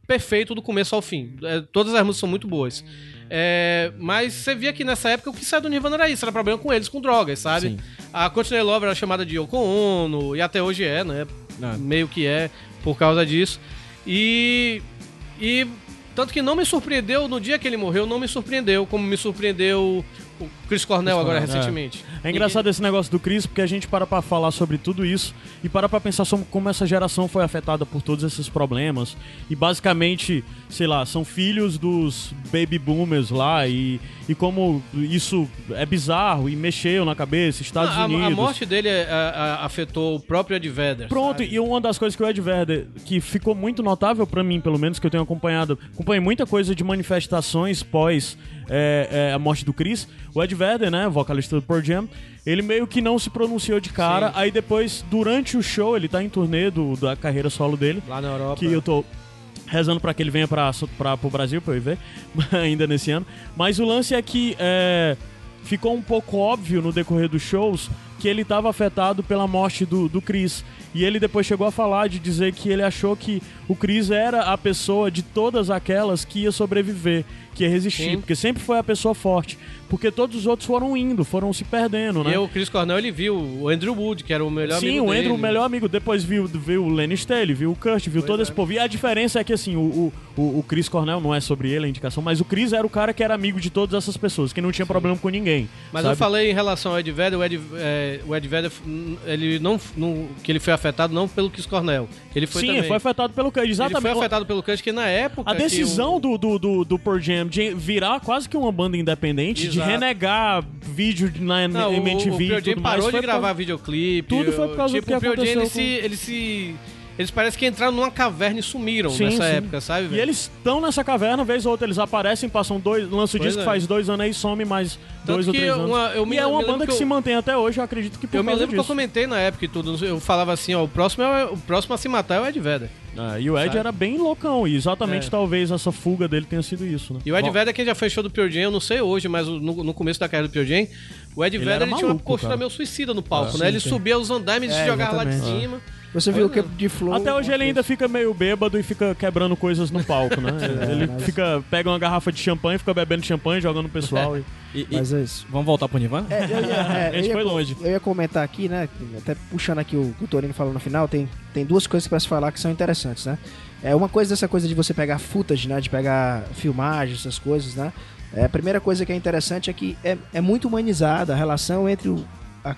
perfeito do começo ao fim. É, todas as músicas são muito boas. É, mas você via que nessa época o que saiu do Nirvana era isso, era problema com eles, com drogas, sabe? Sim. A Courtney Love era chamada de Yoko Ono, e até hoje é, né? É. Meio que é, por causa disso. E. E. Tanto que não me surpreendeu no dia que ele morreu, não me surpreendeu, como me surpreendeu Chris Cornell agora Cornell, é. recentemente. É engraçado esse negócio do Chris, porque a gente para pra falar sobre tudo isso e para pra pensar sobre como essa geração foi afetada por todos esses problemas. E basicamente, sei lá, são filhos dos baby boomers lá e, e como isso é bizarro e mexeu na cabeça, Estados a, a- Unidos. a morte dele é, a- a- afetou o próprio Ed Vedder. Pronto, sabe? e uma das coisas que o Ed Vedder, que ficou muito notável pra mim, pelo menos que eu tenho acompanhado, acompanhei muita coisa de manifestações pós é, é, a morte do Chris. O Ed Vedder, né, vocalista do Pearl Jam, ele meio que não se pronunciou de cara. Sim. Aí depois, durante o show, ele tá em turnê do, da carreira solo dele, Lá na Europa. que eu tô rezando pra que ele venha pra, pro Brasil pra eu ir ver, ainda nesse ano. Mas o lance é que é, ficou um pouco óbvio no decorrer dos shows que ele estava afetado pela morte do, do Chris. E ele depois chegou a falar de dizer que ele achou que o Chris era a pessoa de todas aquelas que ia sobreviver, que ia resistir, Sim. porque sempre foi a pessoa forte. Porque todos os outros foram indo, foram se perdendo, né? E o Chris Cornell, ele viu o Andrew Wood, que era o melhor Sim, amigo o dele. Andrew, o melhor amigo, depois viu, viu o Lenny Staley, viu o Kurt, viu todo esse povo. E a diferença é que, assim, o, o, o o Chris Cornell, não é sobre ele a indicação, mas o Chris era o cara que era amigo de todas essas pessoas, que não tinha problema com ninguém. Mas sabe? eu falei em relação ao Ed Vedder, o Ed, é, o Ed Vedder, ele não, não- que ele foi afetado não pelo Chris Cornell. Ele foi Sim, também. foi afetado pelo Kurt, Ele exatamente. foi afetado pelo Kurt, que na época... A decisão o- do, do, do, do Pearl Jam de virar quase que uma banda independente, de renegar vídeo de- na Não, o, MTV o Pearl e Jam parou de gravar videoclipe. Tudo foi por causa tipo, do que o Pearl Jam, com- se, eles se... Eles parecem que entraram numa caverna e sumiram Sim, nessa sim. época, sabe? E velho? eles estão nessa caverna, vez ou outra, eles aparecem, passam dois, lançam o disco é. faz dois anos aí, some mais Tanto dois ou três anos. uma- eu me- e é uma banda que, que se eu- mantém até hoje, eu acredito que por Eu me lembro que eu disso. comentei na época e tudo. Eu falava assim, ó, o próximo, é, o próximo a se matar é o Ed Vedder. É, e o Ed Sabe? era bem loucão, e exatamente É. talvez essa fuga dele tenha sido isso, né? E o Ed Bom, Vedder, quem já fez show do Pearl Jam, eu não sei hoje, mas no, no começo da carreira do Pearl Jam, o Ed Ele Vedder era ele tinha uma postura cara. meio suicida no palco, É. né? Sim, Ele sim. subia os andames e se É, jogava lá de cima. Você viu o que é. de flow. Até hoje ele ainda fica meio bêbado e fica quebrando coisas no palco, né? ele mas- fica, pega uma garrafa de champanhe, fica bebendo champanhe, jogando no pessoal. e- E- e- Mas é isso. Vamos voltar pro Nirvana? É, eu ia, é, A gente eu ia foi longe. Eu ia comentar aqui, né? Até puxando aqui o que o Torino falou no final, tem, tem duas coisas pra se falar que são interessantes, né? É uma coisa dessa coisa de você pegar footage, né? De pegar filmagem, essas coisas, né? É, a primeira coisa que é interessante é que é, é muito humanizada a relação entre o, a-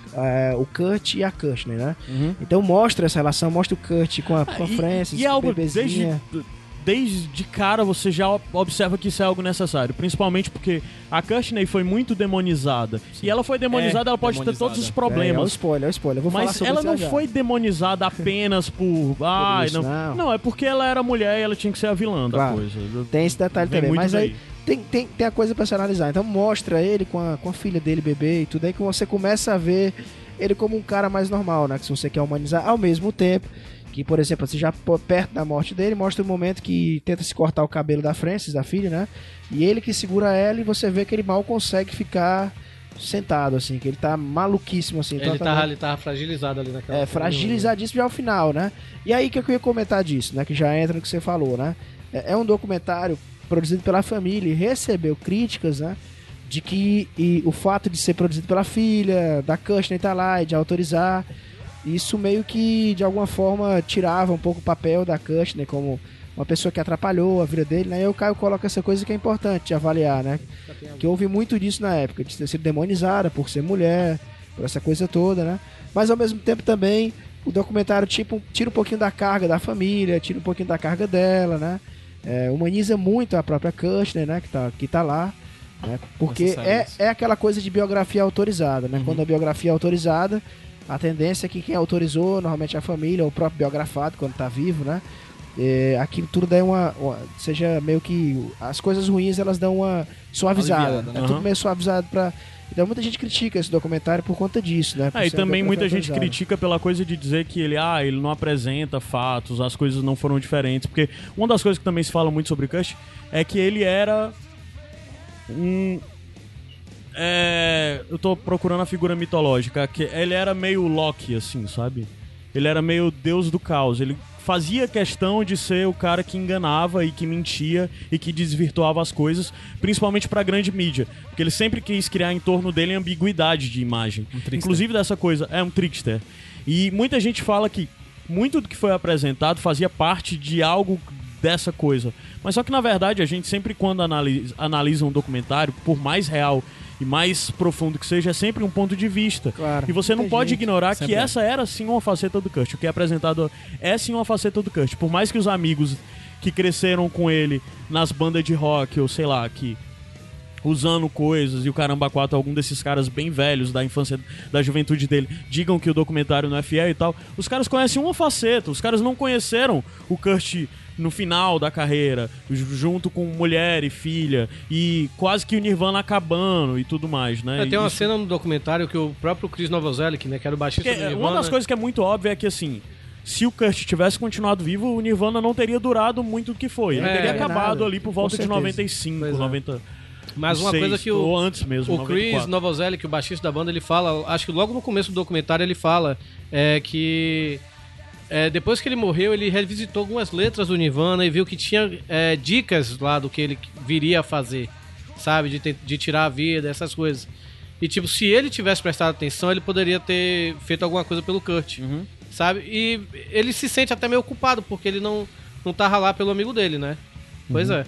a- o Kurt e a Kirchner, né? Então mostra essa relação, mostra o Kurt com a, com a E- Frances, e, é algo bebezinha. desde, desde de cara você já ob- observa que isso é algo necessário, principalmente porque a Courtney foi muito demonizada. E ela foi demonizada, ela pode ter demonizada. todos os É, é o problemas. spoiler, é o spoiler. Eu vou falar Mas sobre ela isso não foi demonizada apenas por. Ai, isso, não. não. é porque ela era mulher e ela tinha que ser a vilã da Claro. coisa. Tem esse detalhe Vem também. Mas aí daí. Tem, tem, tem a coisa pra se analisar. Então mostra ele com a, com a filha dele, bebê e tudo. Aí que você começa a ver ele como um cara mais normal, né? Que se você quer humanizar, ao mesmo tempo que, por exemplo, você já pô- perto da morte dele, mostra o momento que tenta se cortar o cabelo da Frances, da filha, né? E ele que segura ela e você vê que ele mal consegue ficar sentado, assim, que ele tá maluquíssimo, assim. Ele totalmente- tava, ele tava fragilizado ali naquela. é, fragilizadíssimo já ao final, né? E aí que eu queria comentar disso, né? Que já entra no que você falou, né? É, é um documentário produzido pela família e recebeu críticas, né? De que e o fato de ser produzido pela filha, da Kushner tá lá e de autorizar, isso meio que de alguma forma tirava um pouco o papel da Kushner como uma pessoa que atrapalhou a vida dele, né? E o Caio coloca essa coisa que é importante de avaliar, né? Que houve muito disso na época, de ter sido demonizada por ser mulher, por essa coisa toda, né? Mas ao mesmo tempo também o documentário tipo, tira um pouquinho da carga da família, tira um pouquinho da carga dela, né? É, humaniza muito a própria Kushner, né? Que tá, que tá lá. Né? Porque é, é aquela coisa de biografia autorizada, né? Quando a biografia é autorizada, a tendência é que quem autorizou, normalmente é a família, ou o próprio biografado, quando tá vivo, né? É, aquilo tudo daí uma, uma- Seja meio que. As coisas ruins elas dão uma suavizada. Aliviada, né? É tudo meio suavizado pra. Então muita gente critica esse documentário por conta disso, né? Por É, e também muita gente critica pela coisa de dizer que ele, ah, ele não apresenta fatos, as coisas não foram diferentes. Porque uma das coisas que também se fala muito sobre Kush é que ele era um. É, eu tô procurando a figura mitológica, que ele era meio Loki, assim, sabe? Ele era meio deus do caos. Ele fazia questão de ser o cara que enganava e que mentia e que desvirtuava as coisas, principalmente pra grande mídia. Porque ele sempre quis criar em torno dele ambiguidade de imagem. Inclusive dessa coisa, é um trickster. E muita gente fala que muito do que foi apresentado fazia parte de algo dessa coisa. Mas só que na verdade a gente sempre quando analisa, analisa um documentário, por mais real e mais profundo que seja, é sempre um ponto de vista. Claro. E você não pode gente. ignorar Sempre que é. essa era sim uma faceta do Kurt. O que é apresentado é sim uma faceta do Kurt. Por mais que os amigos que cresceram com ele nas bandas de rock, ou sei lá, que usando coisas e o caramba 4, algum desses caras bem velhos da infância, da juventude dele, digam que o documentário não é fiel e tal, os caras conhecem uma faceta, os caras não conheceram o Kurt no final da carreira, ju- junto com mulher e filha, e quase que o Nirvana acabando e tudo mais, né? É, tem uma Isso- cena no documentário que o próprio Chris Novoselic, né, que era o baixista porque, do é, Nirvana... uma das coisas que é muito óbvia é que assim. Se o Kurt tivesse continuado vivo, o Nirvana não teria durado muito do que foi. Ele É, teria é acabado nada. ali por volta de certeza. 95, Pois é. 90. Mas uma coisa que o, ou antes mesmo, o Chris 94. Novoselic, o baixista da banda, ele fala, acho que logo no começo do documentário ele fala é, que é, depois que ele morreu, ele revisitou algumas letras do Nirvana e viu que tinha é, dicas lá do que ele viria a fazer, sabe? De, te- de tirar a vida, essas coisas. E tipo, se ele tivesse prestado atenção, ele poderia ter feito alguma coisa pelo Kurt, sabe? E ele se sente até meio culpado, porque ele não, não tava lá pelo amigo dele, né? Pois é.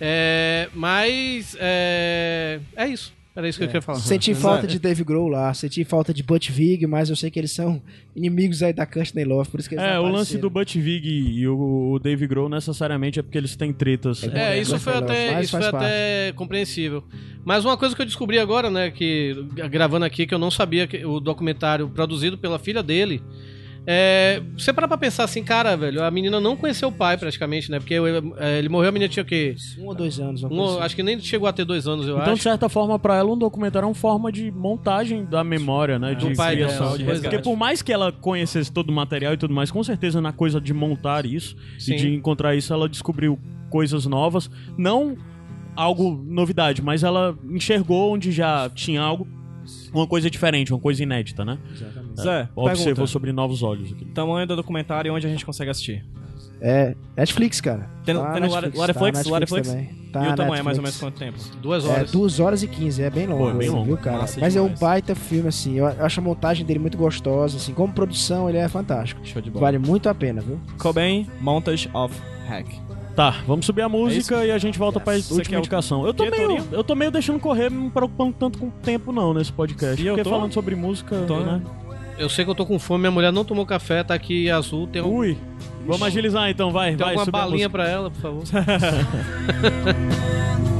É, Mas é, é isso. Era isso que eu queria falar. Senti falta de Dave Grohl lá, senti falta de Butch Vig, mas eu sei que eles são inimigos aí da Courtney Love, por isso que eles É, o lance do Butch Vig e o, o Dave Grohl necessariamente é porque eles têm tretas. É, isso Mas foi até, isso foi até compreensível. Mas uma coisa que eu descobri agora, né, que gravando aqui, que eu não sabia que o documentário produzido pela filha dele. É, você parar pra pensar assim, cara, velho, a menina não conheceu o pai praticamente, né? Porque é, ele morreu, a menina tinha o quê? Um ou dois anos, Um- assim. acho que nem chegou a ter dois anos, eu Então, de acho. certa forma, pra ela, um documentário é uma forma de montagem da memória, né? De Do pai criação. dela, de Porque por mais que ela conhecesse todo o material e tudo mais, com certeza na coisa de montar isso Sim. e de encontrar isso, ela descobriu coisas novas. Não algo novidade, mas ela enxergou onde já tinha algo, uma coisa diferente, uma coisa inédita, né? Zé, Observou pergunta. sobre novos olhos aqui. Tamanho do documentário e onde a gente consegue assistir. É, Netflix, cara. Tem no- Tá tem no Netflix, tá Lariflix? também. Tá e o tamanho é Netflix. mais ou menos quanto tempo? Duas É, horas. 2 horas e 15, é bem longo, Pô, é bem longo. viu, cara? Massa Mas é um demais. baita filme, assim. Eu acho a montagem dele muito gostosa, assim. Como produção, ele é fantástico. Show de bola. Vale muito a pena, viu? Cobain, Montage of Hack. Tá, vamos subir a música e a gente volta pra Você última indicação. Eu tô, meio, eu tô meio deixando correr, não me preocupando tanto com o tempo não nesse podcast. E eu porque tô? falando sobre música, Tô, né? Eu sei que eu tô com fome, minha mulher não tomou café, tá aqui azul, tem, um, Ui, vamos agilizar então, vai, tem vai. alguma subir a balinha pra ela, por favor.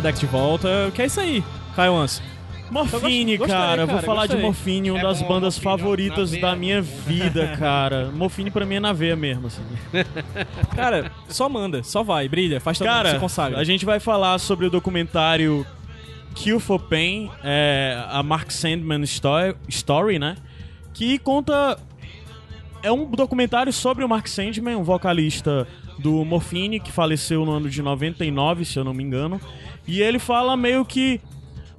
Iradex de volta, que é isso aí, Caio Anso. Morfine, gostei, cara, vou cara, falar de gostei. Morfine, uma É das bom, bandas Morfine, favoritas da minha vida, cara. Morfine pra mim é na veia mesmo, assim. Cara, só manda, só vai, brilha, faz todo mundo se Cara, consagra. a gente vai falar sobre o documentário Kill for Pain, é, a Mark Sandman Story, Story, né? Que conta. É um documentário sobre o Mark Sandman, um vocalista do Morphine, que faleceu no ano de 99, se eu não me engano. E ele fala meio que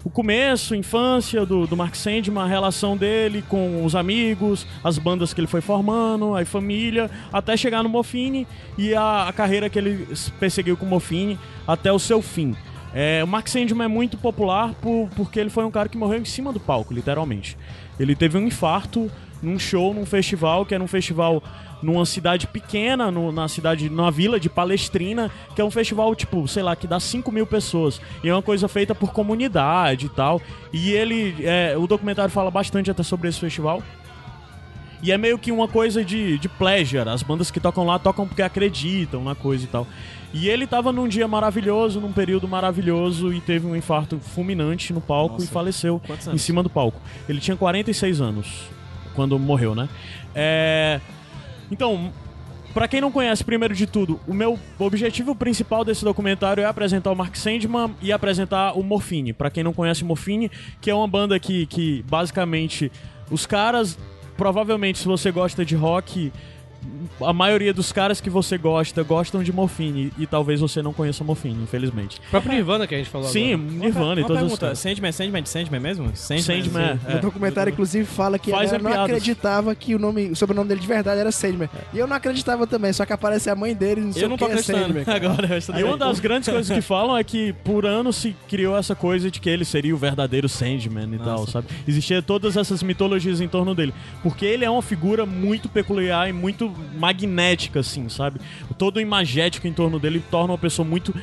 o começo, infância do, do Mark Sandman, a relação dele com os amigos, as bandas que ele foi formando, a família, até chegar no Morphine e a, a carreira que ele perseguiu com o Morphine até o seu fim. É, o Mark Sandman é muito popular por- porque ele foi um cara que morreu em cima do palco, literalmente. Ele teve um infarto num show, num festival, que era um festival numa cidade pequena, no- na cidade, numa vila de Palestrina, que é um festival, tipo, sei lá, que dá 5 mil pessoas. E é uma coisa feita por comunidade e tal. E ele, é, o documentário fala bastante até sobre esse festival. E é meio que uma coisa de, de pleasure. As bandas que tocam lá tocam porque acreditam na coisa e tal. E ele tava num dia maravilhoso, num período maravilhoso, e teve um infarto fulminante no palco Nossa. e faleceu em cima do palco. Ele tinha 46 anos quando morreu, né? É... Então, pra quem não conhece, primeiro de tudo, o meu objetivo principal desse documentário é apresentar o Mark Sandman e apresentar o Morphine. Pra quem não conhece o Morphine, que é uma banda que, que basicamente os caras, provavelmente se você gosta de rock, a maioria dos caras que você gosta gostam de Morphine e talvez você não conheça Morphine, infelizmente. O próprio Nirvana que a gente falou Sim, agora. Nirvana e Uma todas as pergunta, caras. Sandman, é Sandman de Sandman mesmo? Sandman, sim. é. O documentário, inclusive, fala que Faz ele não piadas. acreditava que o nome, o sobrenome dele de verdade era Sandman. E eu não acreditava também, só que aparece a mãe dele e não sei Eu o não que tô é acreditando Sandman. cara. agora. E uma das grandes coisas que falam é que por anos se criou essa coisa de que ele seria o verdadeiro Sandman e tal, sabe? Existia todas essas mitologias em torno dele. Porque ele é uma figura muito peculiar e muito magnética, assim, sabe? Todo o imagético em torno dele torna uma pessoa muito.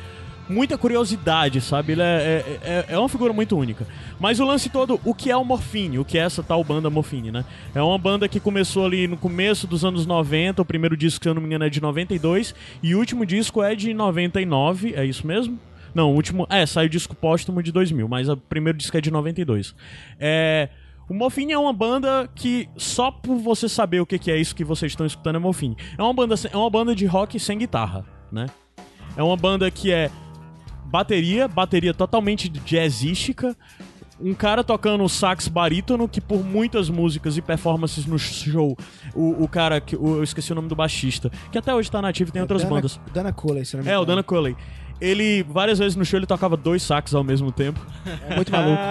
Muita curiosidade, sabe? Ele é, é, é- é uma figura muito única. Mas o lance todo, o que é o Morphine? O que é essa tal banda Morphine, né? É uma banda que começou ali no começo dos anos 90. O primeiro disco, se eu não me engano, é de 92. E o último disco é de 99. É isso mesmo? Não, o último. É, saiu o disco póstumo de 2000, mas o primeiro disco é de 92. É. O Morphine é uma banda que, só por você saber o que é isso que vocês estão escutando, é Morphine. É uma banda, é uma banda de rock sem guitarra, né? É uma banda que é bateria, bateria totalmente jazzística, um cara tocando sax barítono, que por muitas músicas e performances no show, o, o cara, que o- eu esqueci o nome do baixista, que até hoje tá nativo e tem outras Dana, bandas. Dana Cooley, se não me É, o. Dana Coley. Ele, várias vezes no show, ele tocava dois sax ao mesmo tempo. É muito maluco.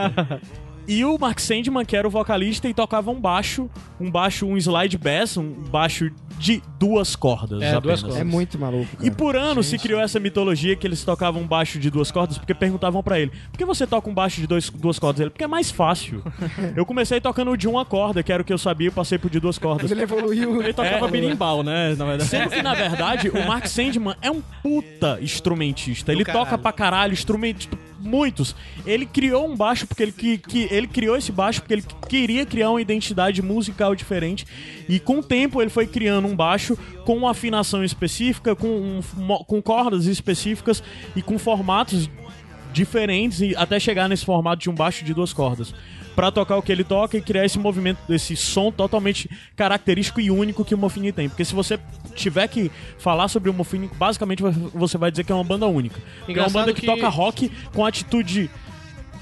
E o Mark Sandman, que era o vocalista, e tocava um baixo, um baixo, um slide bass, um baixo de duas cordas É, duas cordas. É muito maluco. E cara. por anos se criou essa mitologia que eles tocavam um baixo de duas cordas, porque perguntavam pra ele: por que você toca um baixo de dois, duas cordas? Ele, porque é mais fácil. eu comecei tocando o de uma corda, que era o que eu sabia, eu passei pro de duas cordas. Ele evoluiu. Ele tocava É. birimbau, né? Na verdade. Sendo que, na verdade, o Mark Sandman é um puta instrumentista. Ele caralho. toca pra caralho, instrumentos, muitos. Ele criou um baixo porque ele, que, que- ele criou esse baixo porque ele queria criar uma identidade musical diferente. E com o tempo ele foi criando um baixo com uma afinação específica, com, um com cordas específicas e com formatos diferentes e até chegar nesse formato de um baixo de duas cordas. Pra tocar o que ele toca e criar esse movimento, esse som totalmente característico e único que o Morphine tem. Porque se você tiver que falar sobre o Morphine, basicamente você vai dizer que é uma banda única. É uma banda que, que- toca rock com atitude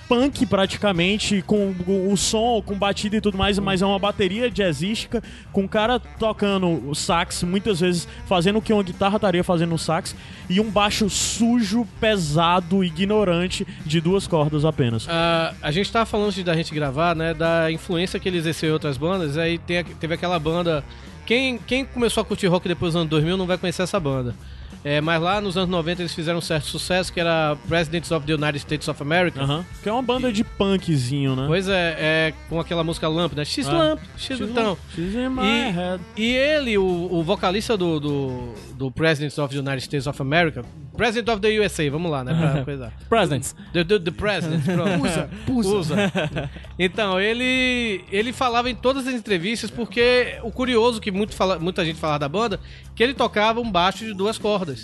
punk praticamente, com o o som, com batida e tudo mais, mas é uma bateria jazzística, com um cara tocando o sax, muitas vezes fazendo o que uma guitarra estaria fazendo no sax, e um baixo sujo, pesado, ignorante, de duas cordas apenas. Ah, a gente tava falando antes da gente gravar, né, da influência que ele exerceu em outras bandas, aí tem, teve aquela banda... Quem, quem começou a curtir rock depois dos anos 2000 não vai conhecer essa banda. É, mas lá nos anos 90 eles fizeram um certo sucesso, que era Presidents of the United States of America. Aham. Que é uma banda de punkzinho, né? Pois é, é, com aquela música Lamp, né? X Ah. Lamp, X então. In my E- head. E ele, o, o vocalista do, do, do President of the United States of America, President of the USA, vamos lá, né? Pra coisa. Presidents. The, the, the President, pronto. Pusa, pusa. Usa. Então, ele ele falava em todas as entrevistas, porque o curioso que muito fala, muita gente falava da banda, que ele tocava um baixo de duas cordas.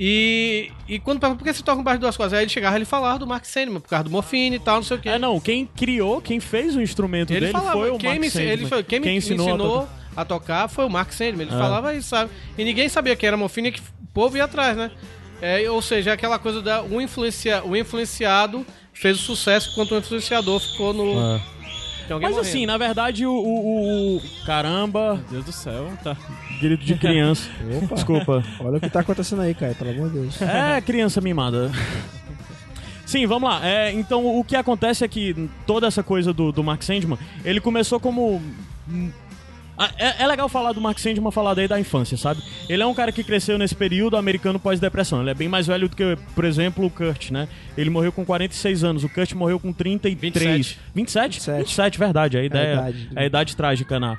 E, e quando perguntam por que você toca embaixo de duas cordas, aí ele chegava e ele falava do Mark Sandman, por causa do Morfine e tal, não sei o quê. É, não, quem criou, quem fez o instrumento ele dele falava, foi o quem Mark me, ensi- ele Sandman. foi, quem me ensinou, ensinou, a a, tocar foi o Mark Sandman. Ele É. falava isso, sabe? E ninguém sabia que era Morfine, que o povo ia atrás, né? É, ou seja, aquela coisa da o, influencia, o influenciado fez o sucesso enquanto o influenciador ficou no. tocar. Tem alguém Mas morrendo. assim, na verdade, o, o- o- Caramba, Meu Deus do céu, tá. grito de criança. Opa, Desculpa. olha o que tá acontecendo aí, cara, pelo amor de Deus. É, criança mimada. Sim, vamos lá. É, então, o que acontece é que toda essa coisa do, do Mark Sandman, ele começou como... ah, É, é legal falar do Mark Sandman, falar daí da infância, sabe? Ele é um cara que cresceu nesse período americano pós-depressão. Ele é bem mais velho do que, por exemplo, o Kurt, né? Ele morreu com 46 anos, o Kurt morreu com 33. 27. 27? 27. 27, verdade. A ideia, idade. é a idade trágica na...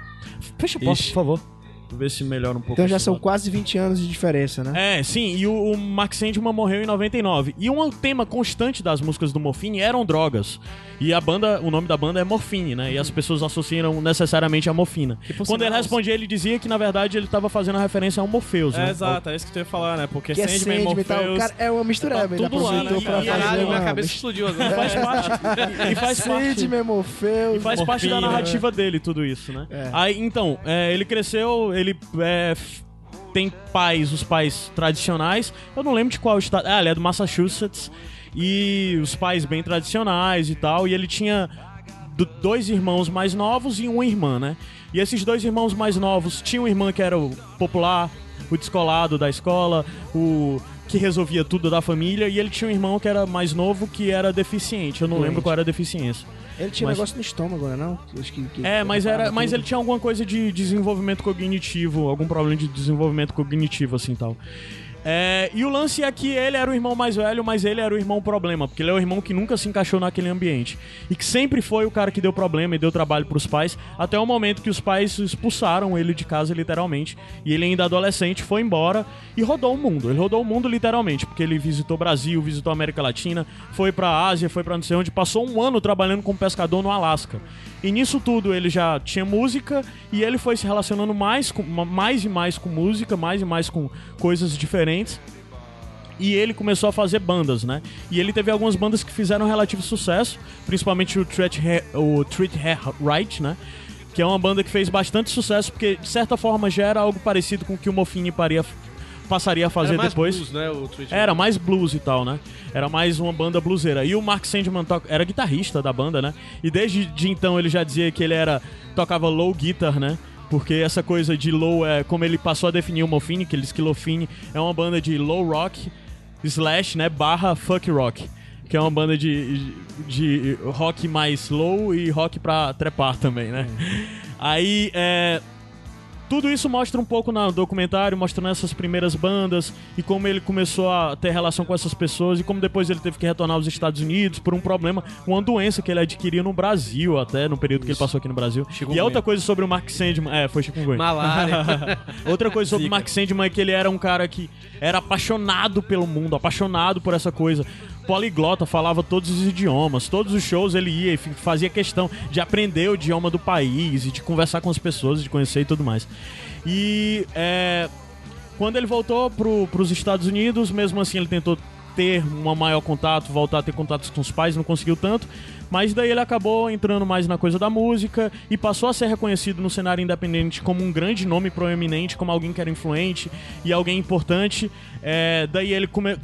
Fecha a porta, Ixi. por favor. Ver se melhora um pouco. Então já são lado. quase 20 anos de diferença, né? É, sim, e o, o Mark Sandman morreu em 99. E um tema constante das músicas do Morphine eram drogas. E a banda, o nome da banda é Morphine, né? E as pessoas associam necessariamente a morfina. Quando ele respondia, ele dizia que na verdade ele estava fazendo a referência ao Morpheus, É, né? exato, é isso que tu ia falar, né? Porque Que é Sandman e Sandman e tal. Morpheus... Cara, é uma mistureba. Tá ele tudo lá, né? E- Caralho, minha cabeça explodiu E agora. faz parte. e faz parte. Sandman, Morpheus. E faz parte da narrativa dele, tudo isso, né? É. Aí, então, é, ele cresceu, ele é, tem pais, os pais tradicionais. Eu não lembro de qual estado. Ah, ele é do Massachusetts. E os pais bem tradicionais e tal. E ele tinha do- dois irmãos mais novos e uma irmã, né? E esses dois irmãos mais novos tinham uma irmã que era o popular, o descolado da escola, o que resolvia tudo da família, e ele tinha um irmão que era mais novo que era deficiente. Eu não Doente. lembro qual era a deficiência. Ele tinha Mas- negócio no estômago, né? Não? Acho que, que É, mas era, mas ele tinha alguma coisa de desenvolvimento cognitivo, algum problema de desenvolvimento cognitivo assim, tal. É, e o lance é que ele era o irmão mais velho, mas ele era o irmão problema, porque ele é o irmão que nunca se encaixou naquele ambiente. E que sempre foi o cara que deu problema e deu trabalho pros pais, até o momento que os pais expulsaram ele de casa, literalmente. E ele, ainda adolescente, foi embora e rodou o mundo. Ele rodou o mundo, literalmente, porque ele visitou Brasil, visitou América Latina, foi pra Ásia, foi pra não sei onde, passou um ano trabalhando como pescador no Alasca. E nisso tudo ele já tinha música e ele foi se relacionando mais, com, mais e mais com música, mais e mais com coisas diferentes. E ele começou a fazer bandas, né? E ele teve algumas bandas que fizeram relativo sucesso, principalmente o Treat Her, o Treat Right, né? Que é uma banda que fez bastante sucesso, porque de certa forma já era algo parecido com o que o Mofini paria, passaria a fazer Era mais depois. blues, né? O Twitch. Era mais blues e tal, né? Era mais uma banda bluseira. E o Mark Sandman to- era guitarrista da banda, né? E desde de então ele já dizia que ele era tocava low guitar, né? Porque essa coisa de low é como ele passou a definir o Mofine, que ele que Lofine é uma banda de low rock slash, né, barra fuck rock. Que é uma banda de, de rock mais low e rock pra trepar também, né? Aí, é, tudo isso mostra um pouco no documentário, mostrando essas primeiras bandas e como ele começou a ter relação com essas pessoas e como depois ele teve que retornar aos Estados Unidos por um problema, uma doença que ele adquiriu no Brasil, até no período que ele passou aqui no Brasil. E Chikungunya. a outra coisa sobre o Mark Sandman, é, foi chikungunya. Malária. Outra coisa sobre o. Mark Sandman é que ele era um cara que era apaixonado pelo mundo, apaixonado por essa coisa. Poliglota, falava todos os idiomas. Todos os shows ele ia e fazia questão de aprender o idioma do país e de conversar com as pessoas, de conhecer e tudo mais. E é, quando ele voltou pro, pros Estados Unidos, mesmo assim ele tentou ter um maior contato, voltar a ter contatos com os pais, não conseguiu tanto. Mas daí ele acabou entrando mais na coisa da música e passou a ser reconhecido no cenário independente como um grande nome proeminente, como alguém que era influente e alguém importante. É, daí ele come...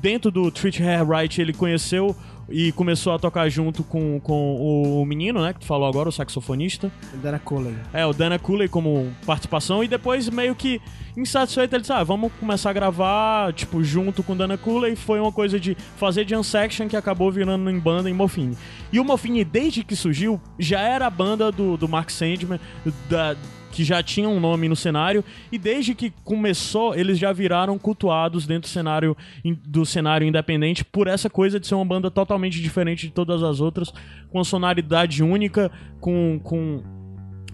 dentro do Treat Hair Right ele conheceu e começou a tocar junto com, com o menino, né, que tu falou agora, o saxofonista. Dana Cooley. É, o Dana Cooley como participação e depois meio que insatisfeito ele disse, ah, vamos começar a gravar, tipo, junto com o Dana Cooley. Foi uma coisa de fazer jam section que acabou virando em banda em Morphine. E o Morphine, desde que surgiu, já era a banda do, do Mark Sandman, da, que já tinha um nome no cenário, e desde que começou, eles já viraram cultuados dentro do cenário, do cenário independente por essa coisa de ser uma banda totalmente diferente de todas as outras, com sonoridade única, com, com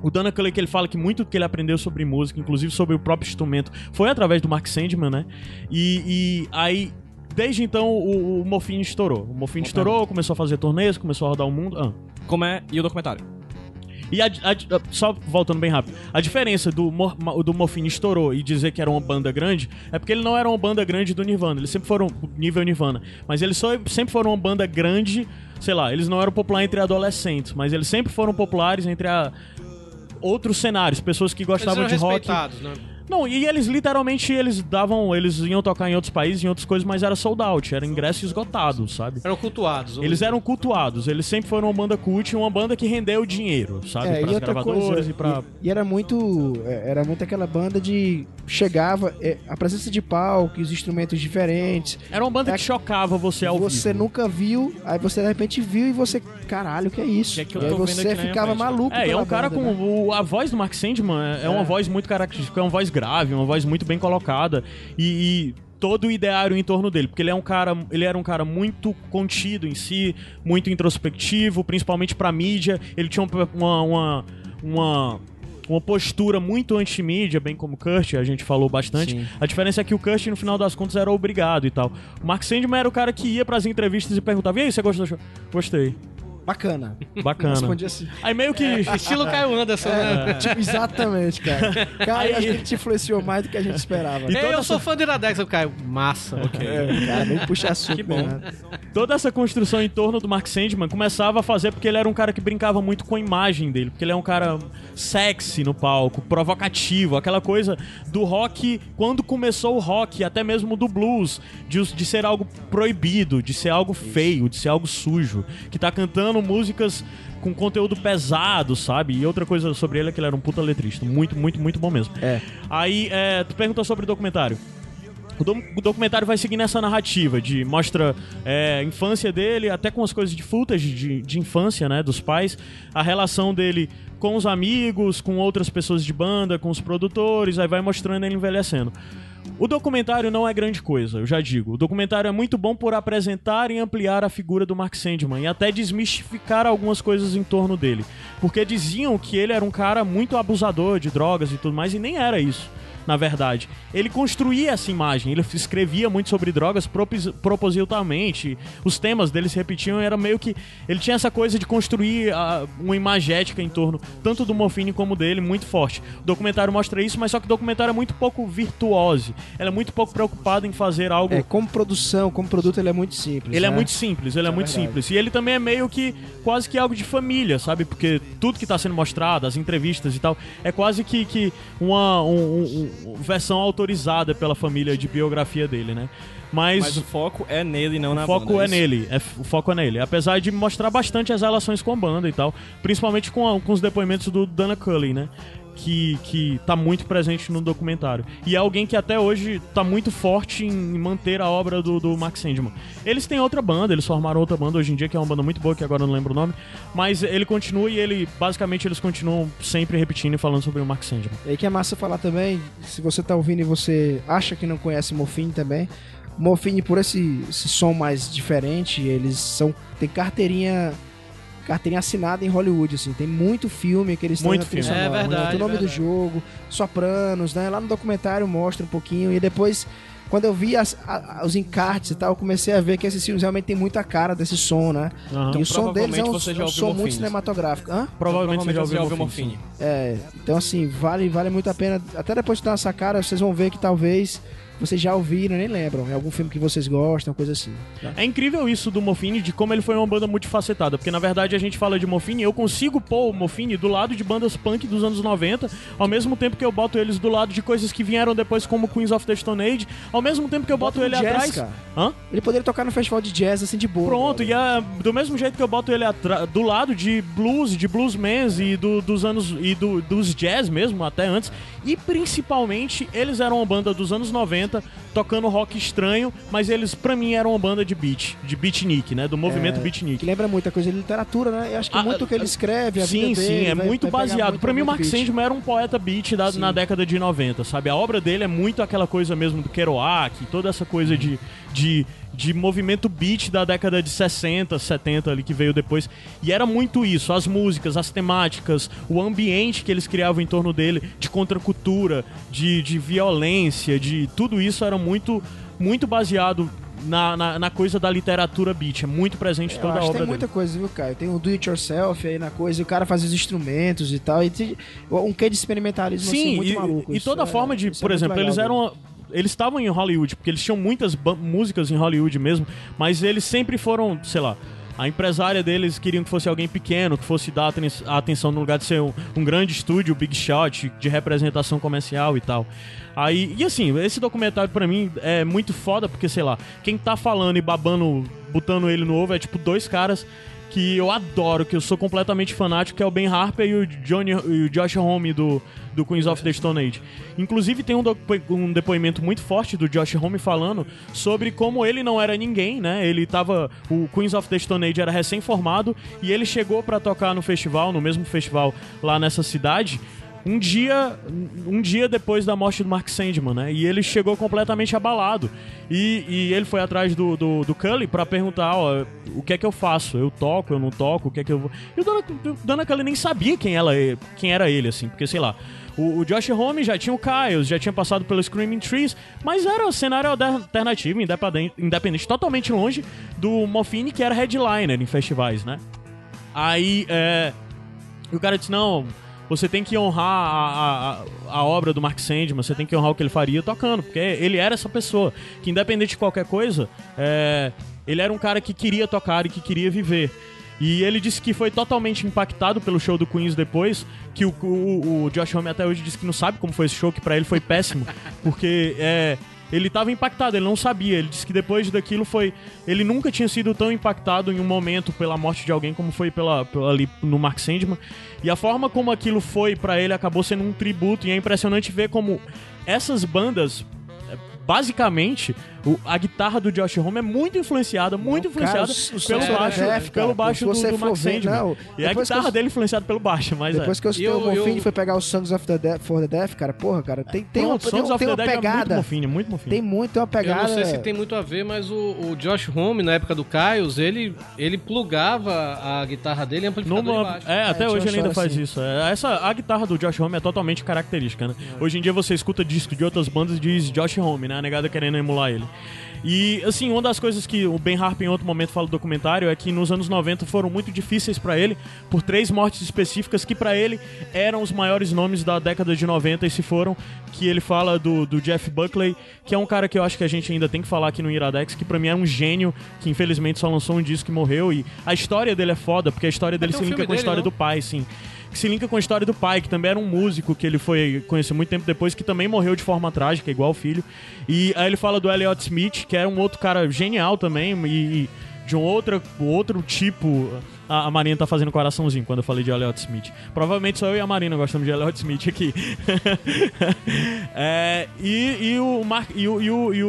o Dana Cully que ele fala que muito do que ele aprendeu sobre música, inclusive sobre o próprio instrumento, foi através do Mark Sandman, né? E, e aí, desde então, o, o Morphine estourou. O Morphine estourou, começou a fazer turnês, começou a rodar o mundo. Ah. Como é... E o documentário? E a- a- só voltando bem rápido, a diferença do, Mor- do Morphine estourou e dizer que era uma banda grande é porque ele não era uma banda grande do Nirvana. Eles sempre foram nível Nirvana, mas eles só, sempre foram uma banda grande. Sei lá, eles não eram populares entre adolescentes, mas eles sempre foram populares entre a outros cenários, pessoas que gostavam de rock. respeitados, né? Não, e eles literalmente eles davam, eles iam tocar em outros países, em outras coisas, mas era sold out, era ingresso esgotado, sabe? Eram cultuados. Eles eram cultuados, eles sempre foram uma banda cult, uma banda que rendeu dinheiro, sabe? É, Para gravadoras coisa, e pra. e, e era muito é, era muito aquela banda de chegava é, a presença de palco, os instrumentos diferentes. Era uma banda É que chocava você ao você vivo. nunca viu, aí você de repente viu e você, caralho, que é isso? Que é que e aí você ficava né? maluco. É, é um cara banda, com. né? o- a voz do Mark Sandman é, é uma voz muito característica, é uma voz grave, uma voz muito bem colocada. E, e todo o ideário em torno dele, porque ele é um cara, ele era um cara muito contido em si, muito introspectivo, principalmente pra mídia. Ele tinha uma, uma, uma, uma postura muito anti-mídia, bem como o Kurt, a gente falou bastante. Sim. A diferença é que o Kurt, no final das contas, era obrigado e tal. O Mark Sandman era o cara que ia pras entrevistas e perguntava: E aí, você gostou do show? Gostei. Bacana. Bacana. Respondi assim. Aí meio que. Estilo Caio Anderson, né? Tipo, exatamente, cara. Cara, Aí- acho que ele te influenciou mais do que a gente esperava. E eu essa- sou fã do Iradex, eu Caio. Massa. É, cara, nem puxa assunto. Que bom. nada. Toda essa construção em torno do Mark Sandman começava a fazer porque ele era um cara que brincava muito com a imagem dele, porque ele é um cara sexy no palco, provocativo, aquela coisa do rock, quando começou o rock, até mesmo do blues, de, de ser algo proibido, de ser algo feio, de ser algo sujo, que tá cantando músicas com conteúdo pesado, sabe? E outra coisa sobre ele é que ele era um puta letrista, muito, muito, muito bom mesmo. É. Aí, é, tu perguntou sobre o documentário. O, do- o documentário vai seguir nessa narrativa de mostra é, a infância dele, até com as coisas de footage de, de infância, né, dos pais, a relação dele com os amigos, com outras pessoas de banda, com os produtores, aí vai mostrando ele envelhecendo. O documentário não é grande coisa, eu já digo. O documentário é muito bom por apresentar e ampliar a figura do Mark Sandman e até desmistificar algumas coisas em torno dele. Porque diziam que ele era um cara muito abusador de drogas e tudo mais, e nem era isso na verdade. Ele construía essa imagem, ele escrevia muito sobre drogas propos- propositalmente. Os temas dele se repetiam, era meio que. Ele tinha essa coisa de construir ah, uma imagética em torno tanto do Morfine como dele, muito forte. O documentário mostra isso, mas só que o documentário é muito pouco virtuose. Ela é muito pouco preocupada em fazer algo. É, como produção, como produto, ele é muito simples. Ele é né? muito simples, ele é, é muito verdade. simples. E ele também é meio que quase que algo de família, sabe? Porque tudo que tá sendo mostrado, as entrevistas e tal, é quase que, que uma um- um- um- versão autorizada pela família de biografia dele, né? Mas, Mas o foco é nele, não na o foco banda, é isso? nele, é, o foco é nele. Apesar de mostrar bastante as relações com a banda e tal, principalmente com, a- com os depoimentos do Dana Cully, né? Que, que tá muito presente no documentário. E é alguém que até hoje tá muito forte em manter a obra do, do Max Sandman. Eles têm outra banda, eles formaram outra banda hoje em dia, que é uma banda muito boa, que agora eu não lembro o nome. Mas ele continua e ele, basicamente, eles continuam sempre repetindo e falando sobre o Max Sandman. E aí que é massa falar também, se você tá ouvindo e você acha que não conhece Morfine também, Morfine por esse, esse som mais diferente, eles são tem carteirinha carteirinha assinada em Hollywood, assim, tem muito filme que eles têm Muito trilha filme. É né? verdade, Tem o nome do jogo, Sopranos, né? Lá no documentário mostra um pouquinho e depois quando eu vi as- a- os encartes e tal, eu comecei a ver que esses filmes realmente tem muita cara desse som, né? Aham. e o som deles é um, provavelmente você já um som muito cinematográfico. Hã? Provavelmente você já ouviu. Morfine. É, então assim, vale, vale muito a pena. Até depois de dar essa cara, vocês vão ver que talvez vocês já ouviram, nem lembram. É algum filme que vocês gostam, coisa assim. tá? É incrível isso do Morfine, de como ele foi uma banda multifacetada. Porque na verdade a gente fala de Morfine, eu consigo pôr o Morfine do lado de bandas punk dos anos 90, ao mesmo tempo que eu boto eles do lado de coisas que vieram depois, como Queens of the Stone Age, ao mesmo tempo que eu boto Bota no ele jazz, atrás. cara. Hã? Ele poderia tocar no festival de jazz assim de boa. Pronto, e é do mesmo jeito que eu boto ele atra- do lado de blues, de bluesmans e do- dos anos e do- dos jazz mesmo, até antes. E principalmente, eles eram uma banda dos anos 90, tocando rock estranho, mas eles, pra mim, eram uma banda de beat, de beatnik, né? Do movimento Que beatnik. lembra muita coisa de literatura, né? Eu acho que Ah, muito que ele escreve, a Sim, sim, dele, é vai- muito vai baseado. muito Pra mim, o Mark. Sandman era um poeta beat da- na década de 90, sabe? A obra dele é muito aquela coisa mesmo do Kerouac, toda essa coisa de, de, de movimento beat da década de 60, 70 ali que veio depois. E era muito isso, as músicas, as temáticas, o ambiente que eles criavam em torno dele, de contracultura, de, de violência, de tudo isso era muito, muito baseado na, na, na coisa da literatura beat. É muito presente Eu toda a obra tem dele. muita coisa, viu, Caio? Tem o do it yourself aí na coisa, e o cara faz os instrumentos e tal. E tem um quê de experimentalismo assim, Sim, muito e, maluco. e toda é- forma de, é por muito exemplo, legal eles dele. Eles estavam em Hollywood, porque eles tinham muitas músicas em Hollywood mesmo, mas eles sempre foram, sei lá. A empresária deles queriam que fosse alguém pequeno, que fosse dar aten- a atenção no lugar de ser um, um grande estúdio, big shot, de representação comercial e tal. Aí, e assim, esse documentário pra mim é muito foda, porque sei lá, quem tá falando e babando, botando ele no ovo é tipo dois caras que eu adoro, que eu sou completamente fanático, que é o Ben Harper e o, Johnny, e o Josh Homme do, do Queens of the Stone Age. Inclusive tem um, um depoimento muito forte do Josh Homme falando sobre como ele não era ninguém, né? Ele tava... O Queens of the Stone Age era recém-formado e ele chegou pra tocar no festival, no mesmo festival lá nessa cidade, um dia um dia depois da morte do Mark Sandman, né? E ele chegou completamente abalado. E, e ele foi atrás do, do, do Cully pra perguntar, ó, o que é que eu faço? Eu toco, eu não toco, o que é que eu vou... E o Dana, o Dana Cully nem sabia quem, ela, quem era ele, assim, porque, sei lá... O, Josh Homme já tinha o Kyles, já tinha passado pelo Screaming Trees, mas era um cenário alternativo, independente, totalmente longe do Moffine, que era headliner em festivais, né? Aí, é... E o cara disse, não, você tem que honrar a, a, a obra do Mark Sandman, você tem que honrar o que ele faria tocando, porque ele era essa pessoa, que independente de qualquer coisa, é, ele era um cara que queria tocar e que queria viver. E ele disse que foi totalmente impactado pelo show do Queens depois, que o, o, o Josh Homme até hoje disse que não sabe como foi esse show, que pra ele foi péssimo, porque é, ele tava impactado, ele não sabia. Ele disse que depois daquilo foi. Ele nunca tinha sido tão impactado em um momento pela morte de alguém como foi pela, pela- ali no Mark Sandman. E a forma como aquilo foi pra ele acabou sendo um tributo. E é impressionante ver como essas bandas. É, Basicamente, o- a guitarra do Josh Homme é muito influenciada, muito Cara, influenciada o pelo baixo, cara, pelo baixo do, do Mark ver- Sandman. não, e a guitarra eu- dele é influenciada pelo baixo, mas Depois é. que eu citei Eu- o eu- foi pegar o Songs of the Death, for the Death, cara, porra, cara, tem, tem, uma, Pronto, tem, uma- of tem the uma é muito pegada. mofinho, muito mofinho. Tem muito, tem uma Eu pegada. não sei se tem muito a ver, mas o, o Josh Homme, na época do Kyles, ele, ele plugava a guitarra dele em amplificador Numa- de baixo. é, até hoje ele ainda faz assim. isso. É, essa, a guitarra do Josh Homme é totalmente característica, né? Hoje em dia você escuta disco de outras bandas e diz Josh Homme, né? A negada querendo emular ele. E, assim, uma das coisas que o Ben Harper em outro momento fala do documentário é que nos anos 90 foram muito difíceis pra ele, por três mortes específicas que pra ele eram os maiores nomes da década de 90 e se foram, que ele fala do, do Jeff Buckley, que é um cara que eu acho que a gente ainda tem que falar aqui no Iradex, que pra mim é um gênio, que infelizmente só lançou um disco e morreu, e a história dele é foda, porque a história dele se um linka com a história do pai, sim. Que se linka com a história do pai, que também era um músico que ele foi conhecer muito tempo depois, que também morreu de forma trágica, igual o filho. E aí ele fala do Elliot Smith, que era um outro cara genial também, e, de um outro, outro tipo. A, a Marina tá fazendo coraçãozinho quando eu falei de Elliot Smith. Provavelmente só eu e a Marina gostamos de Elliot Smith aqui. É, e, e o Mark, e o, e o, e o,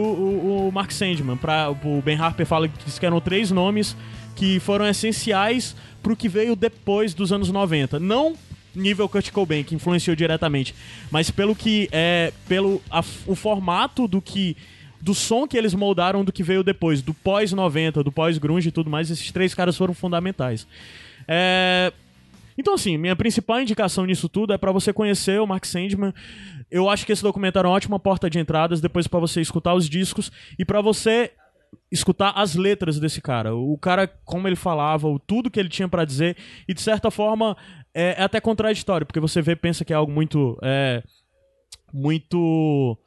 o- Mark Sandman, pra, o Ben Harper fala que eram três nomes que foram essenciais pro que veio depois dos anos 90. Não nível Kurt Cobain, que influenciou diretamente, mas pelo que é pelo a- o formato do que do som que eles moldaram do que veio depois, do pós 90, do pós grunge e tudo mais, esses três caras foram fundamentais. É, então, assim, minha principal indicação nisso tudo é pra você conhecer o Mark Sandman. Eu acho que esse documentário é uma ótima porta de entradas, depois pra você escutar os discos e pra você escutar as letras desse cara. O cara, como ele falava, o tudo que ele tinha pra dizer, e de certa forma é, é até contraditório, porque você vê, pensa que é algo muito. é, muito.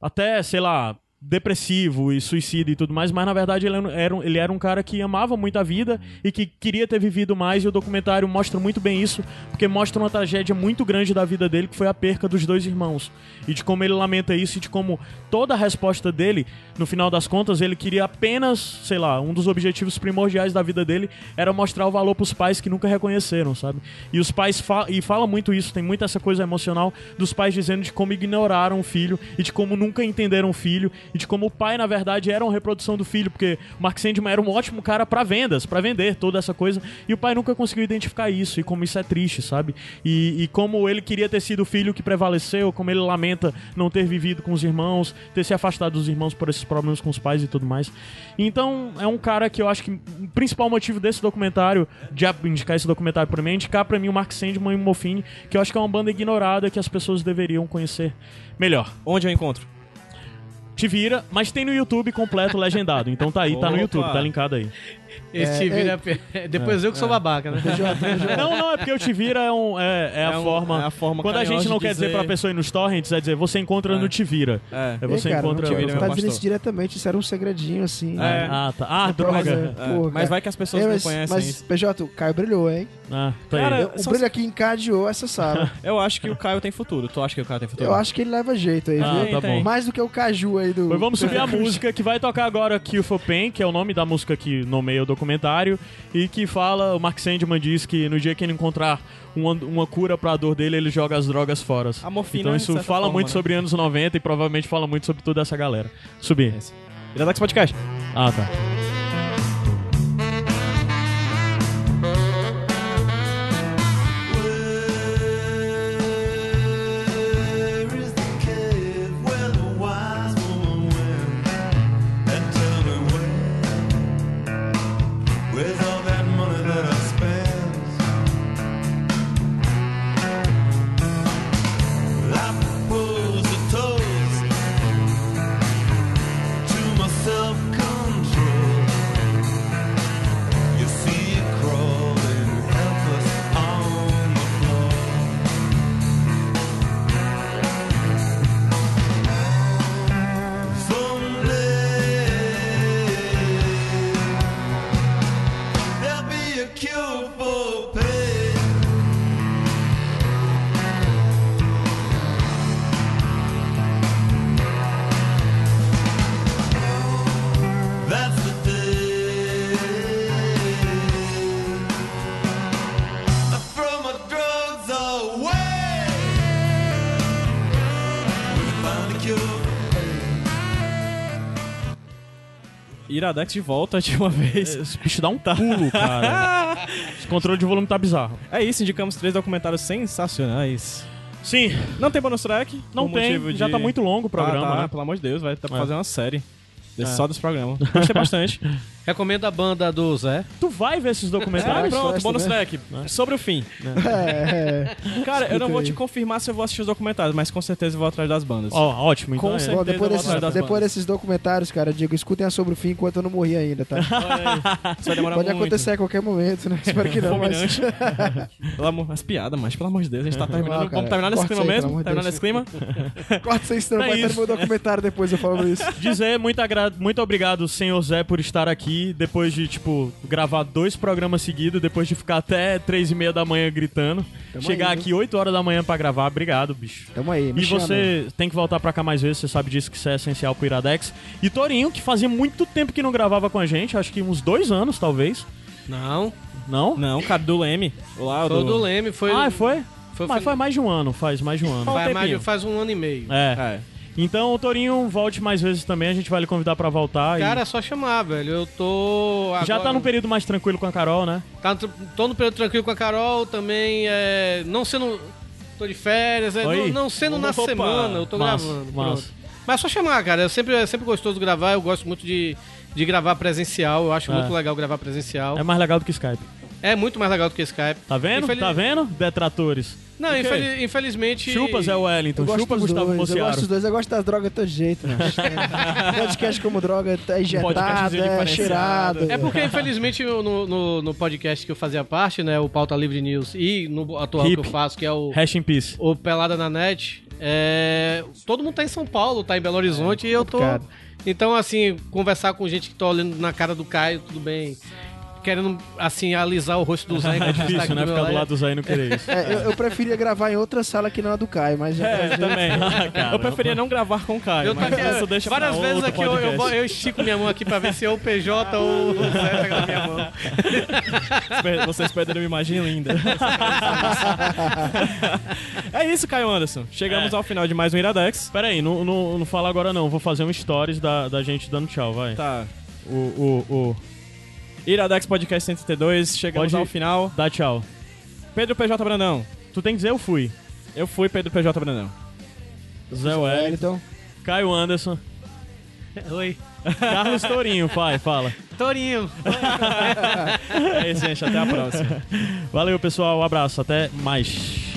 até, sei lá. Depressivo e suicida e tudo mais, mas na verdade ele era, um- ele era um cara que amava muito a vida e que queria ter vivido mais. E o documentário mostra muito bem isso, porque mostra uma tragédia muito grande da vida dele, que foi a perca dos dois irmãos. E de como ele lamenta isso e de como toda a resposta dele, no final das contas, ele queria apenas, sei lá, um dos objetivos primordiais da vida dele era mostrar o valor pros pais que nunca reconheceram, sabe? E os pais fa e fala muito isso, tem muita essa coisa emocional dos pais dizendo de como ignoraram o filho e de como nunca entenderam o filho e de como o pai, na verdade, era uma reprodução do filho, porque o Mark Sandman era um ótimo cara pra vendas, pra vender toda essa coisa, e o pai nunca conseguiu identificar isso e como isso é triste, sabe? E, e como ele queria ter sido o filho que prevaleceu, como ele lamenta não ter vivido com os irmãos, ter se afastado dos irmãos por esses problemas com os pais e tudo mais. Então, é um cara que eu acho que o principal motivo desse documentário, de indicar esse documentário pra mim, é indicar pra mim o Mark Sandman e o Mofine, que eu acho que é uma banda ignorada que as pessoas deveriam conhecer melhor. Onde eu encontro? Te vira, mas tem no YouTube completo legendado. Então tá aí, tá no Opa. YouTube, tá linkado aí. Esse É, te vira. Depois eu que sou babaca, né? Não, não, é porque o Te Vira é, um, é, é a É um- forma. é a forma Quando a gente não quer dizer dizer- pra pessoa ir nos torrents, é dizer você encontra no Te Vira. É. É você Ei, cara, encontra. não, Te Vira, não tá dizendo isso diretamente, isso era um segredinho assim. É. Ah, tá. Ah, Droga. É, Pô, mas vai que as pessoas É, não mas, conhecem mas isso. PJ, o Caio brilhou, hein? Ah, tá Cara, aí. O só- brilho aqui encadeou essa sala. Eu acho que o Caio tem futuro. Tu acha que o Caio tem futuro? Eu acho que ele leva jeito aí, Ah, viu? tá bom. Mais do que o Caju aí do. Pois vamos subir a música que vai tocar agora Kill for Pain, que é o nome da música que nomeia o documentário, e que fala, o Mark Sandman diz que no dia que ele encontrar uma, uma cura pra dor dele, ele joga as drogas fora. A morfina, Então isso fala forma, muito né? sobre anos 90 e provavelmente fala muito sobre toda essa galera. Subir. Iradex Podcast. Ah, tá. Iradex de volta de uma vez. Esse bicho dá um pulo, cara. Esse controle de volume tá bizarro. É isso, indicamos três documentários sensacionais. Sim, Não tem bonus track? não tem. motivo Já de- tá muito longo o programa, Ah, tá, né? Pelo amor de Deus, vai pra É. fazer uma série. Desse, É. Só desse programa. Gostei bastante. Recomendo a banda do Zé. Tu vai ver esses É, documentários? pronto, Presta, bônus né? track. Sobre o fim. É, é. Cara, eu não vou aí. te confirmar se eu vou assistir os documentários, mas com certeza eu vou atrás das bandas. Ó, ótimo. Então Com é. certeza. Bom, depois, eu vou desses, depois bandas. desses documentários, cara, digo, escutem a sobre o fim enquanto eu não morri ainda, tá? Isso vai demorar Pode muito. acontecer a qualquer momento, né? Espero que não, mas... Pelo amor, as piadas, mas pelo amor de Deus, a gente tá terminando. Ah, Vamos terminar nesse corta clima aí, mesmo? Terminar nesse clima? Corta isso, senão É vai ter meu documentário depois eu falo isso. Dizer muito, muito obrigado, senhor Zé, por estar aqui depois de, tipo, gravar dois programas seguidos, depois de ficar até três e meia da manhã gritando. Tamo Chegar aí, aqui 8 horas da manhã pra gravar, obrigado, bicho. Tamo aí, me E chama. você tem que voltar pra cá mais vezes, você sabe disso que isso é essencial pro Iradex. E Torinho, que fazia muito tempo que não gravava com a gente, acho que uns dois anos, talvez. Não. Não? Não, cara, do Leme. Lá, Foi o do Leme. Foi, Ah, foi? foi, Mas faz mais de um ano, faz mais de um ano. Faz um mais faz um ano e meio. É. É. Então, Torinho, volte mais vezes também, a gente vai lhe convidar pra voltar. e- Cara, é só chamar, velho. Eu tô. Já agora- tá num período mais tranquilo com a Carol, né? Tá, tô no período tranquilo com a Carol também. É, não sendo. Tô de férias, é, não, não sendo na Opa. semana, eu tô Massa, gravando. massa. Mas é só chamar, cara. É sempre, é sempre gostoso gravar. Eu gosto muito de, de gravar presencial. Eu acho É. muito legal gravar presencial. É mais legal do que Skype. É muito mais legal do que Skype. Tá vendo? Infeliz- Tá vendo? Detratores. Não, O quê? infeli- infelizmente. Chupas é o Wellington, chupa Gustavo dois, eu gosto dos dois, eu gosto das drogas de todo jeito, né? Podcast como droga, tá injetado, é diferenciado. cheirado. É porque, infelizmente, no, no, no podcast que eu fazia parte, né? O Pauta Livre News e no atual Hip. que eu faço, que é o, Hash in peace. o Pelada na Net, é, todo mundo tá em São Paulo, tá em Belo Horizonte e eu tô. complicado. Então, assim, conversar com gente que tá olhando na cara do Caio, tudo bem. Querendo, assim, alisar o rosto do Zé. É difícil, né? Ficar do lado do Zé e não querer isso. É, eu, eu preferia gravar em outra sala que não a do Caio, mas já É, também. eu preferia não gravar com o Caio, Eu mas isso deixa várias vezes outro aqui eu, eu, eu estico minha mão aqui pra ver se é o PJ ou o Zé pega na minha mão. Vocês perderam uma imagem linda. é isso, Caio Anderson. Chegamos É. ao final de mais um Iradex. Pera aí, não, não, não fala agora não. Vou fazer um stories da, da gente dando tchau, vai. Tá. O, o, o. Iradex Podcast 132. Chegamos Pode- ao final. Dá tchau. Pedro PJ Brandão. Tu tem que dizer eu fui. Eu fui Pedro PJ Brandão. Zé Wellington. Wellington. Caio Anderson. Oi. Carlos Tourinho, pai, fala. Torinho. É isso, gente. Até a próxima. Valeu, pessoal. Um abraço. Até mais.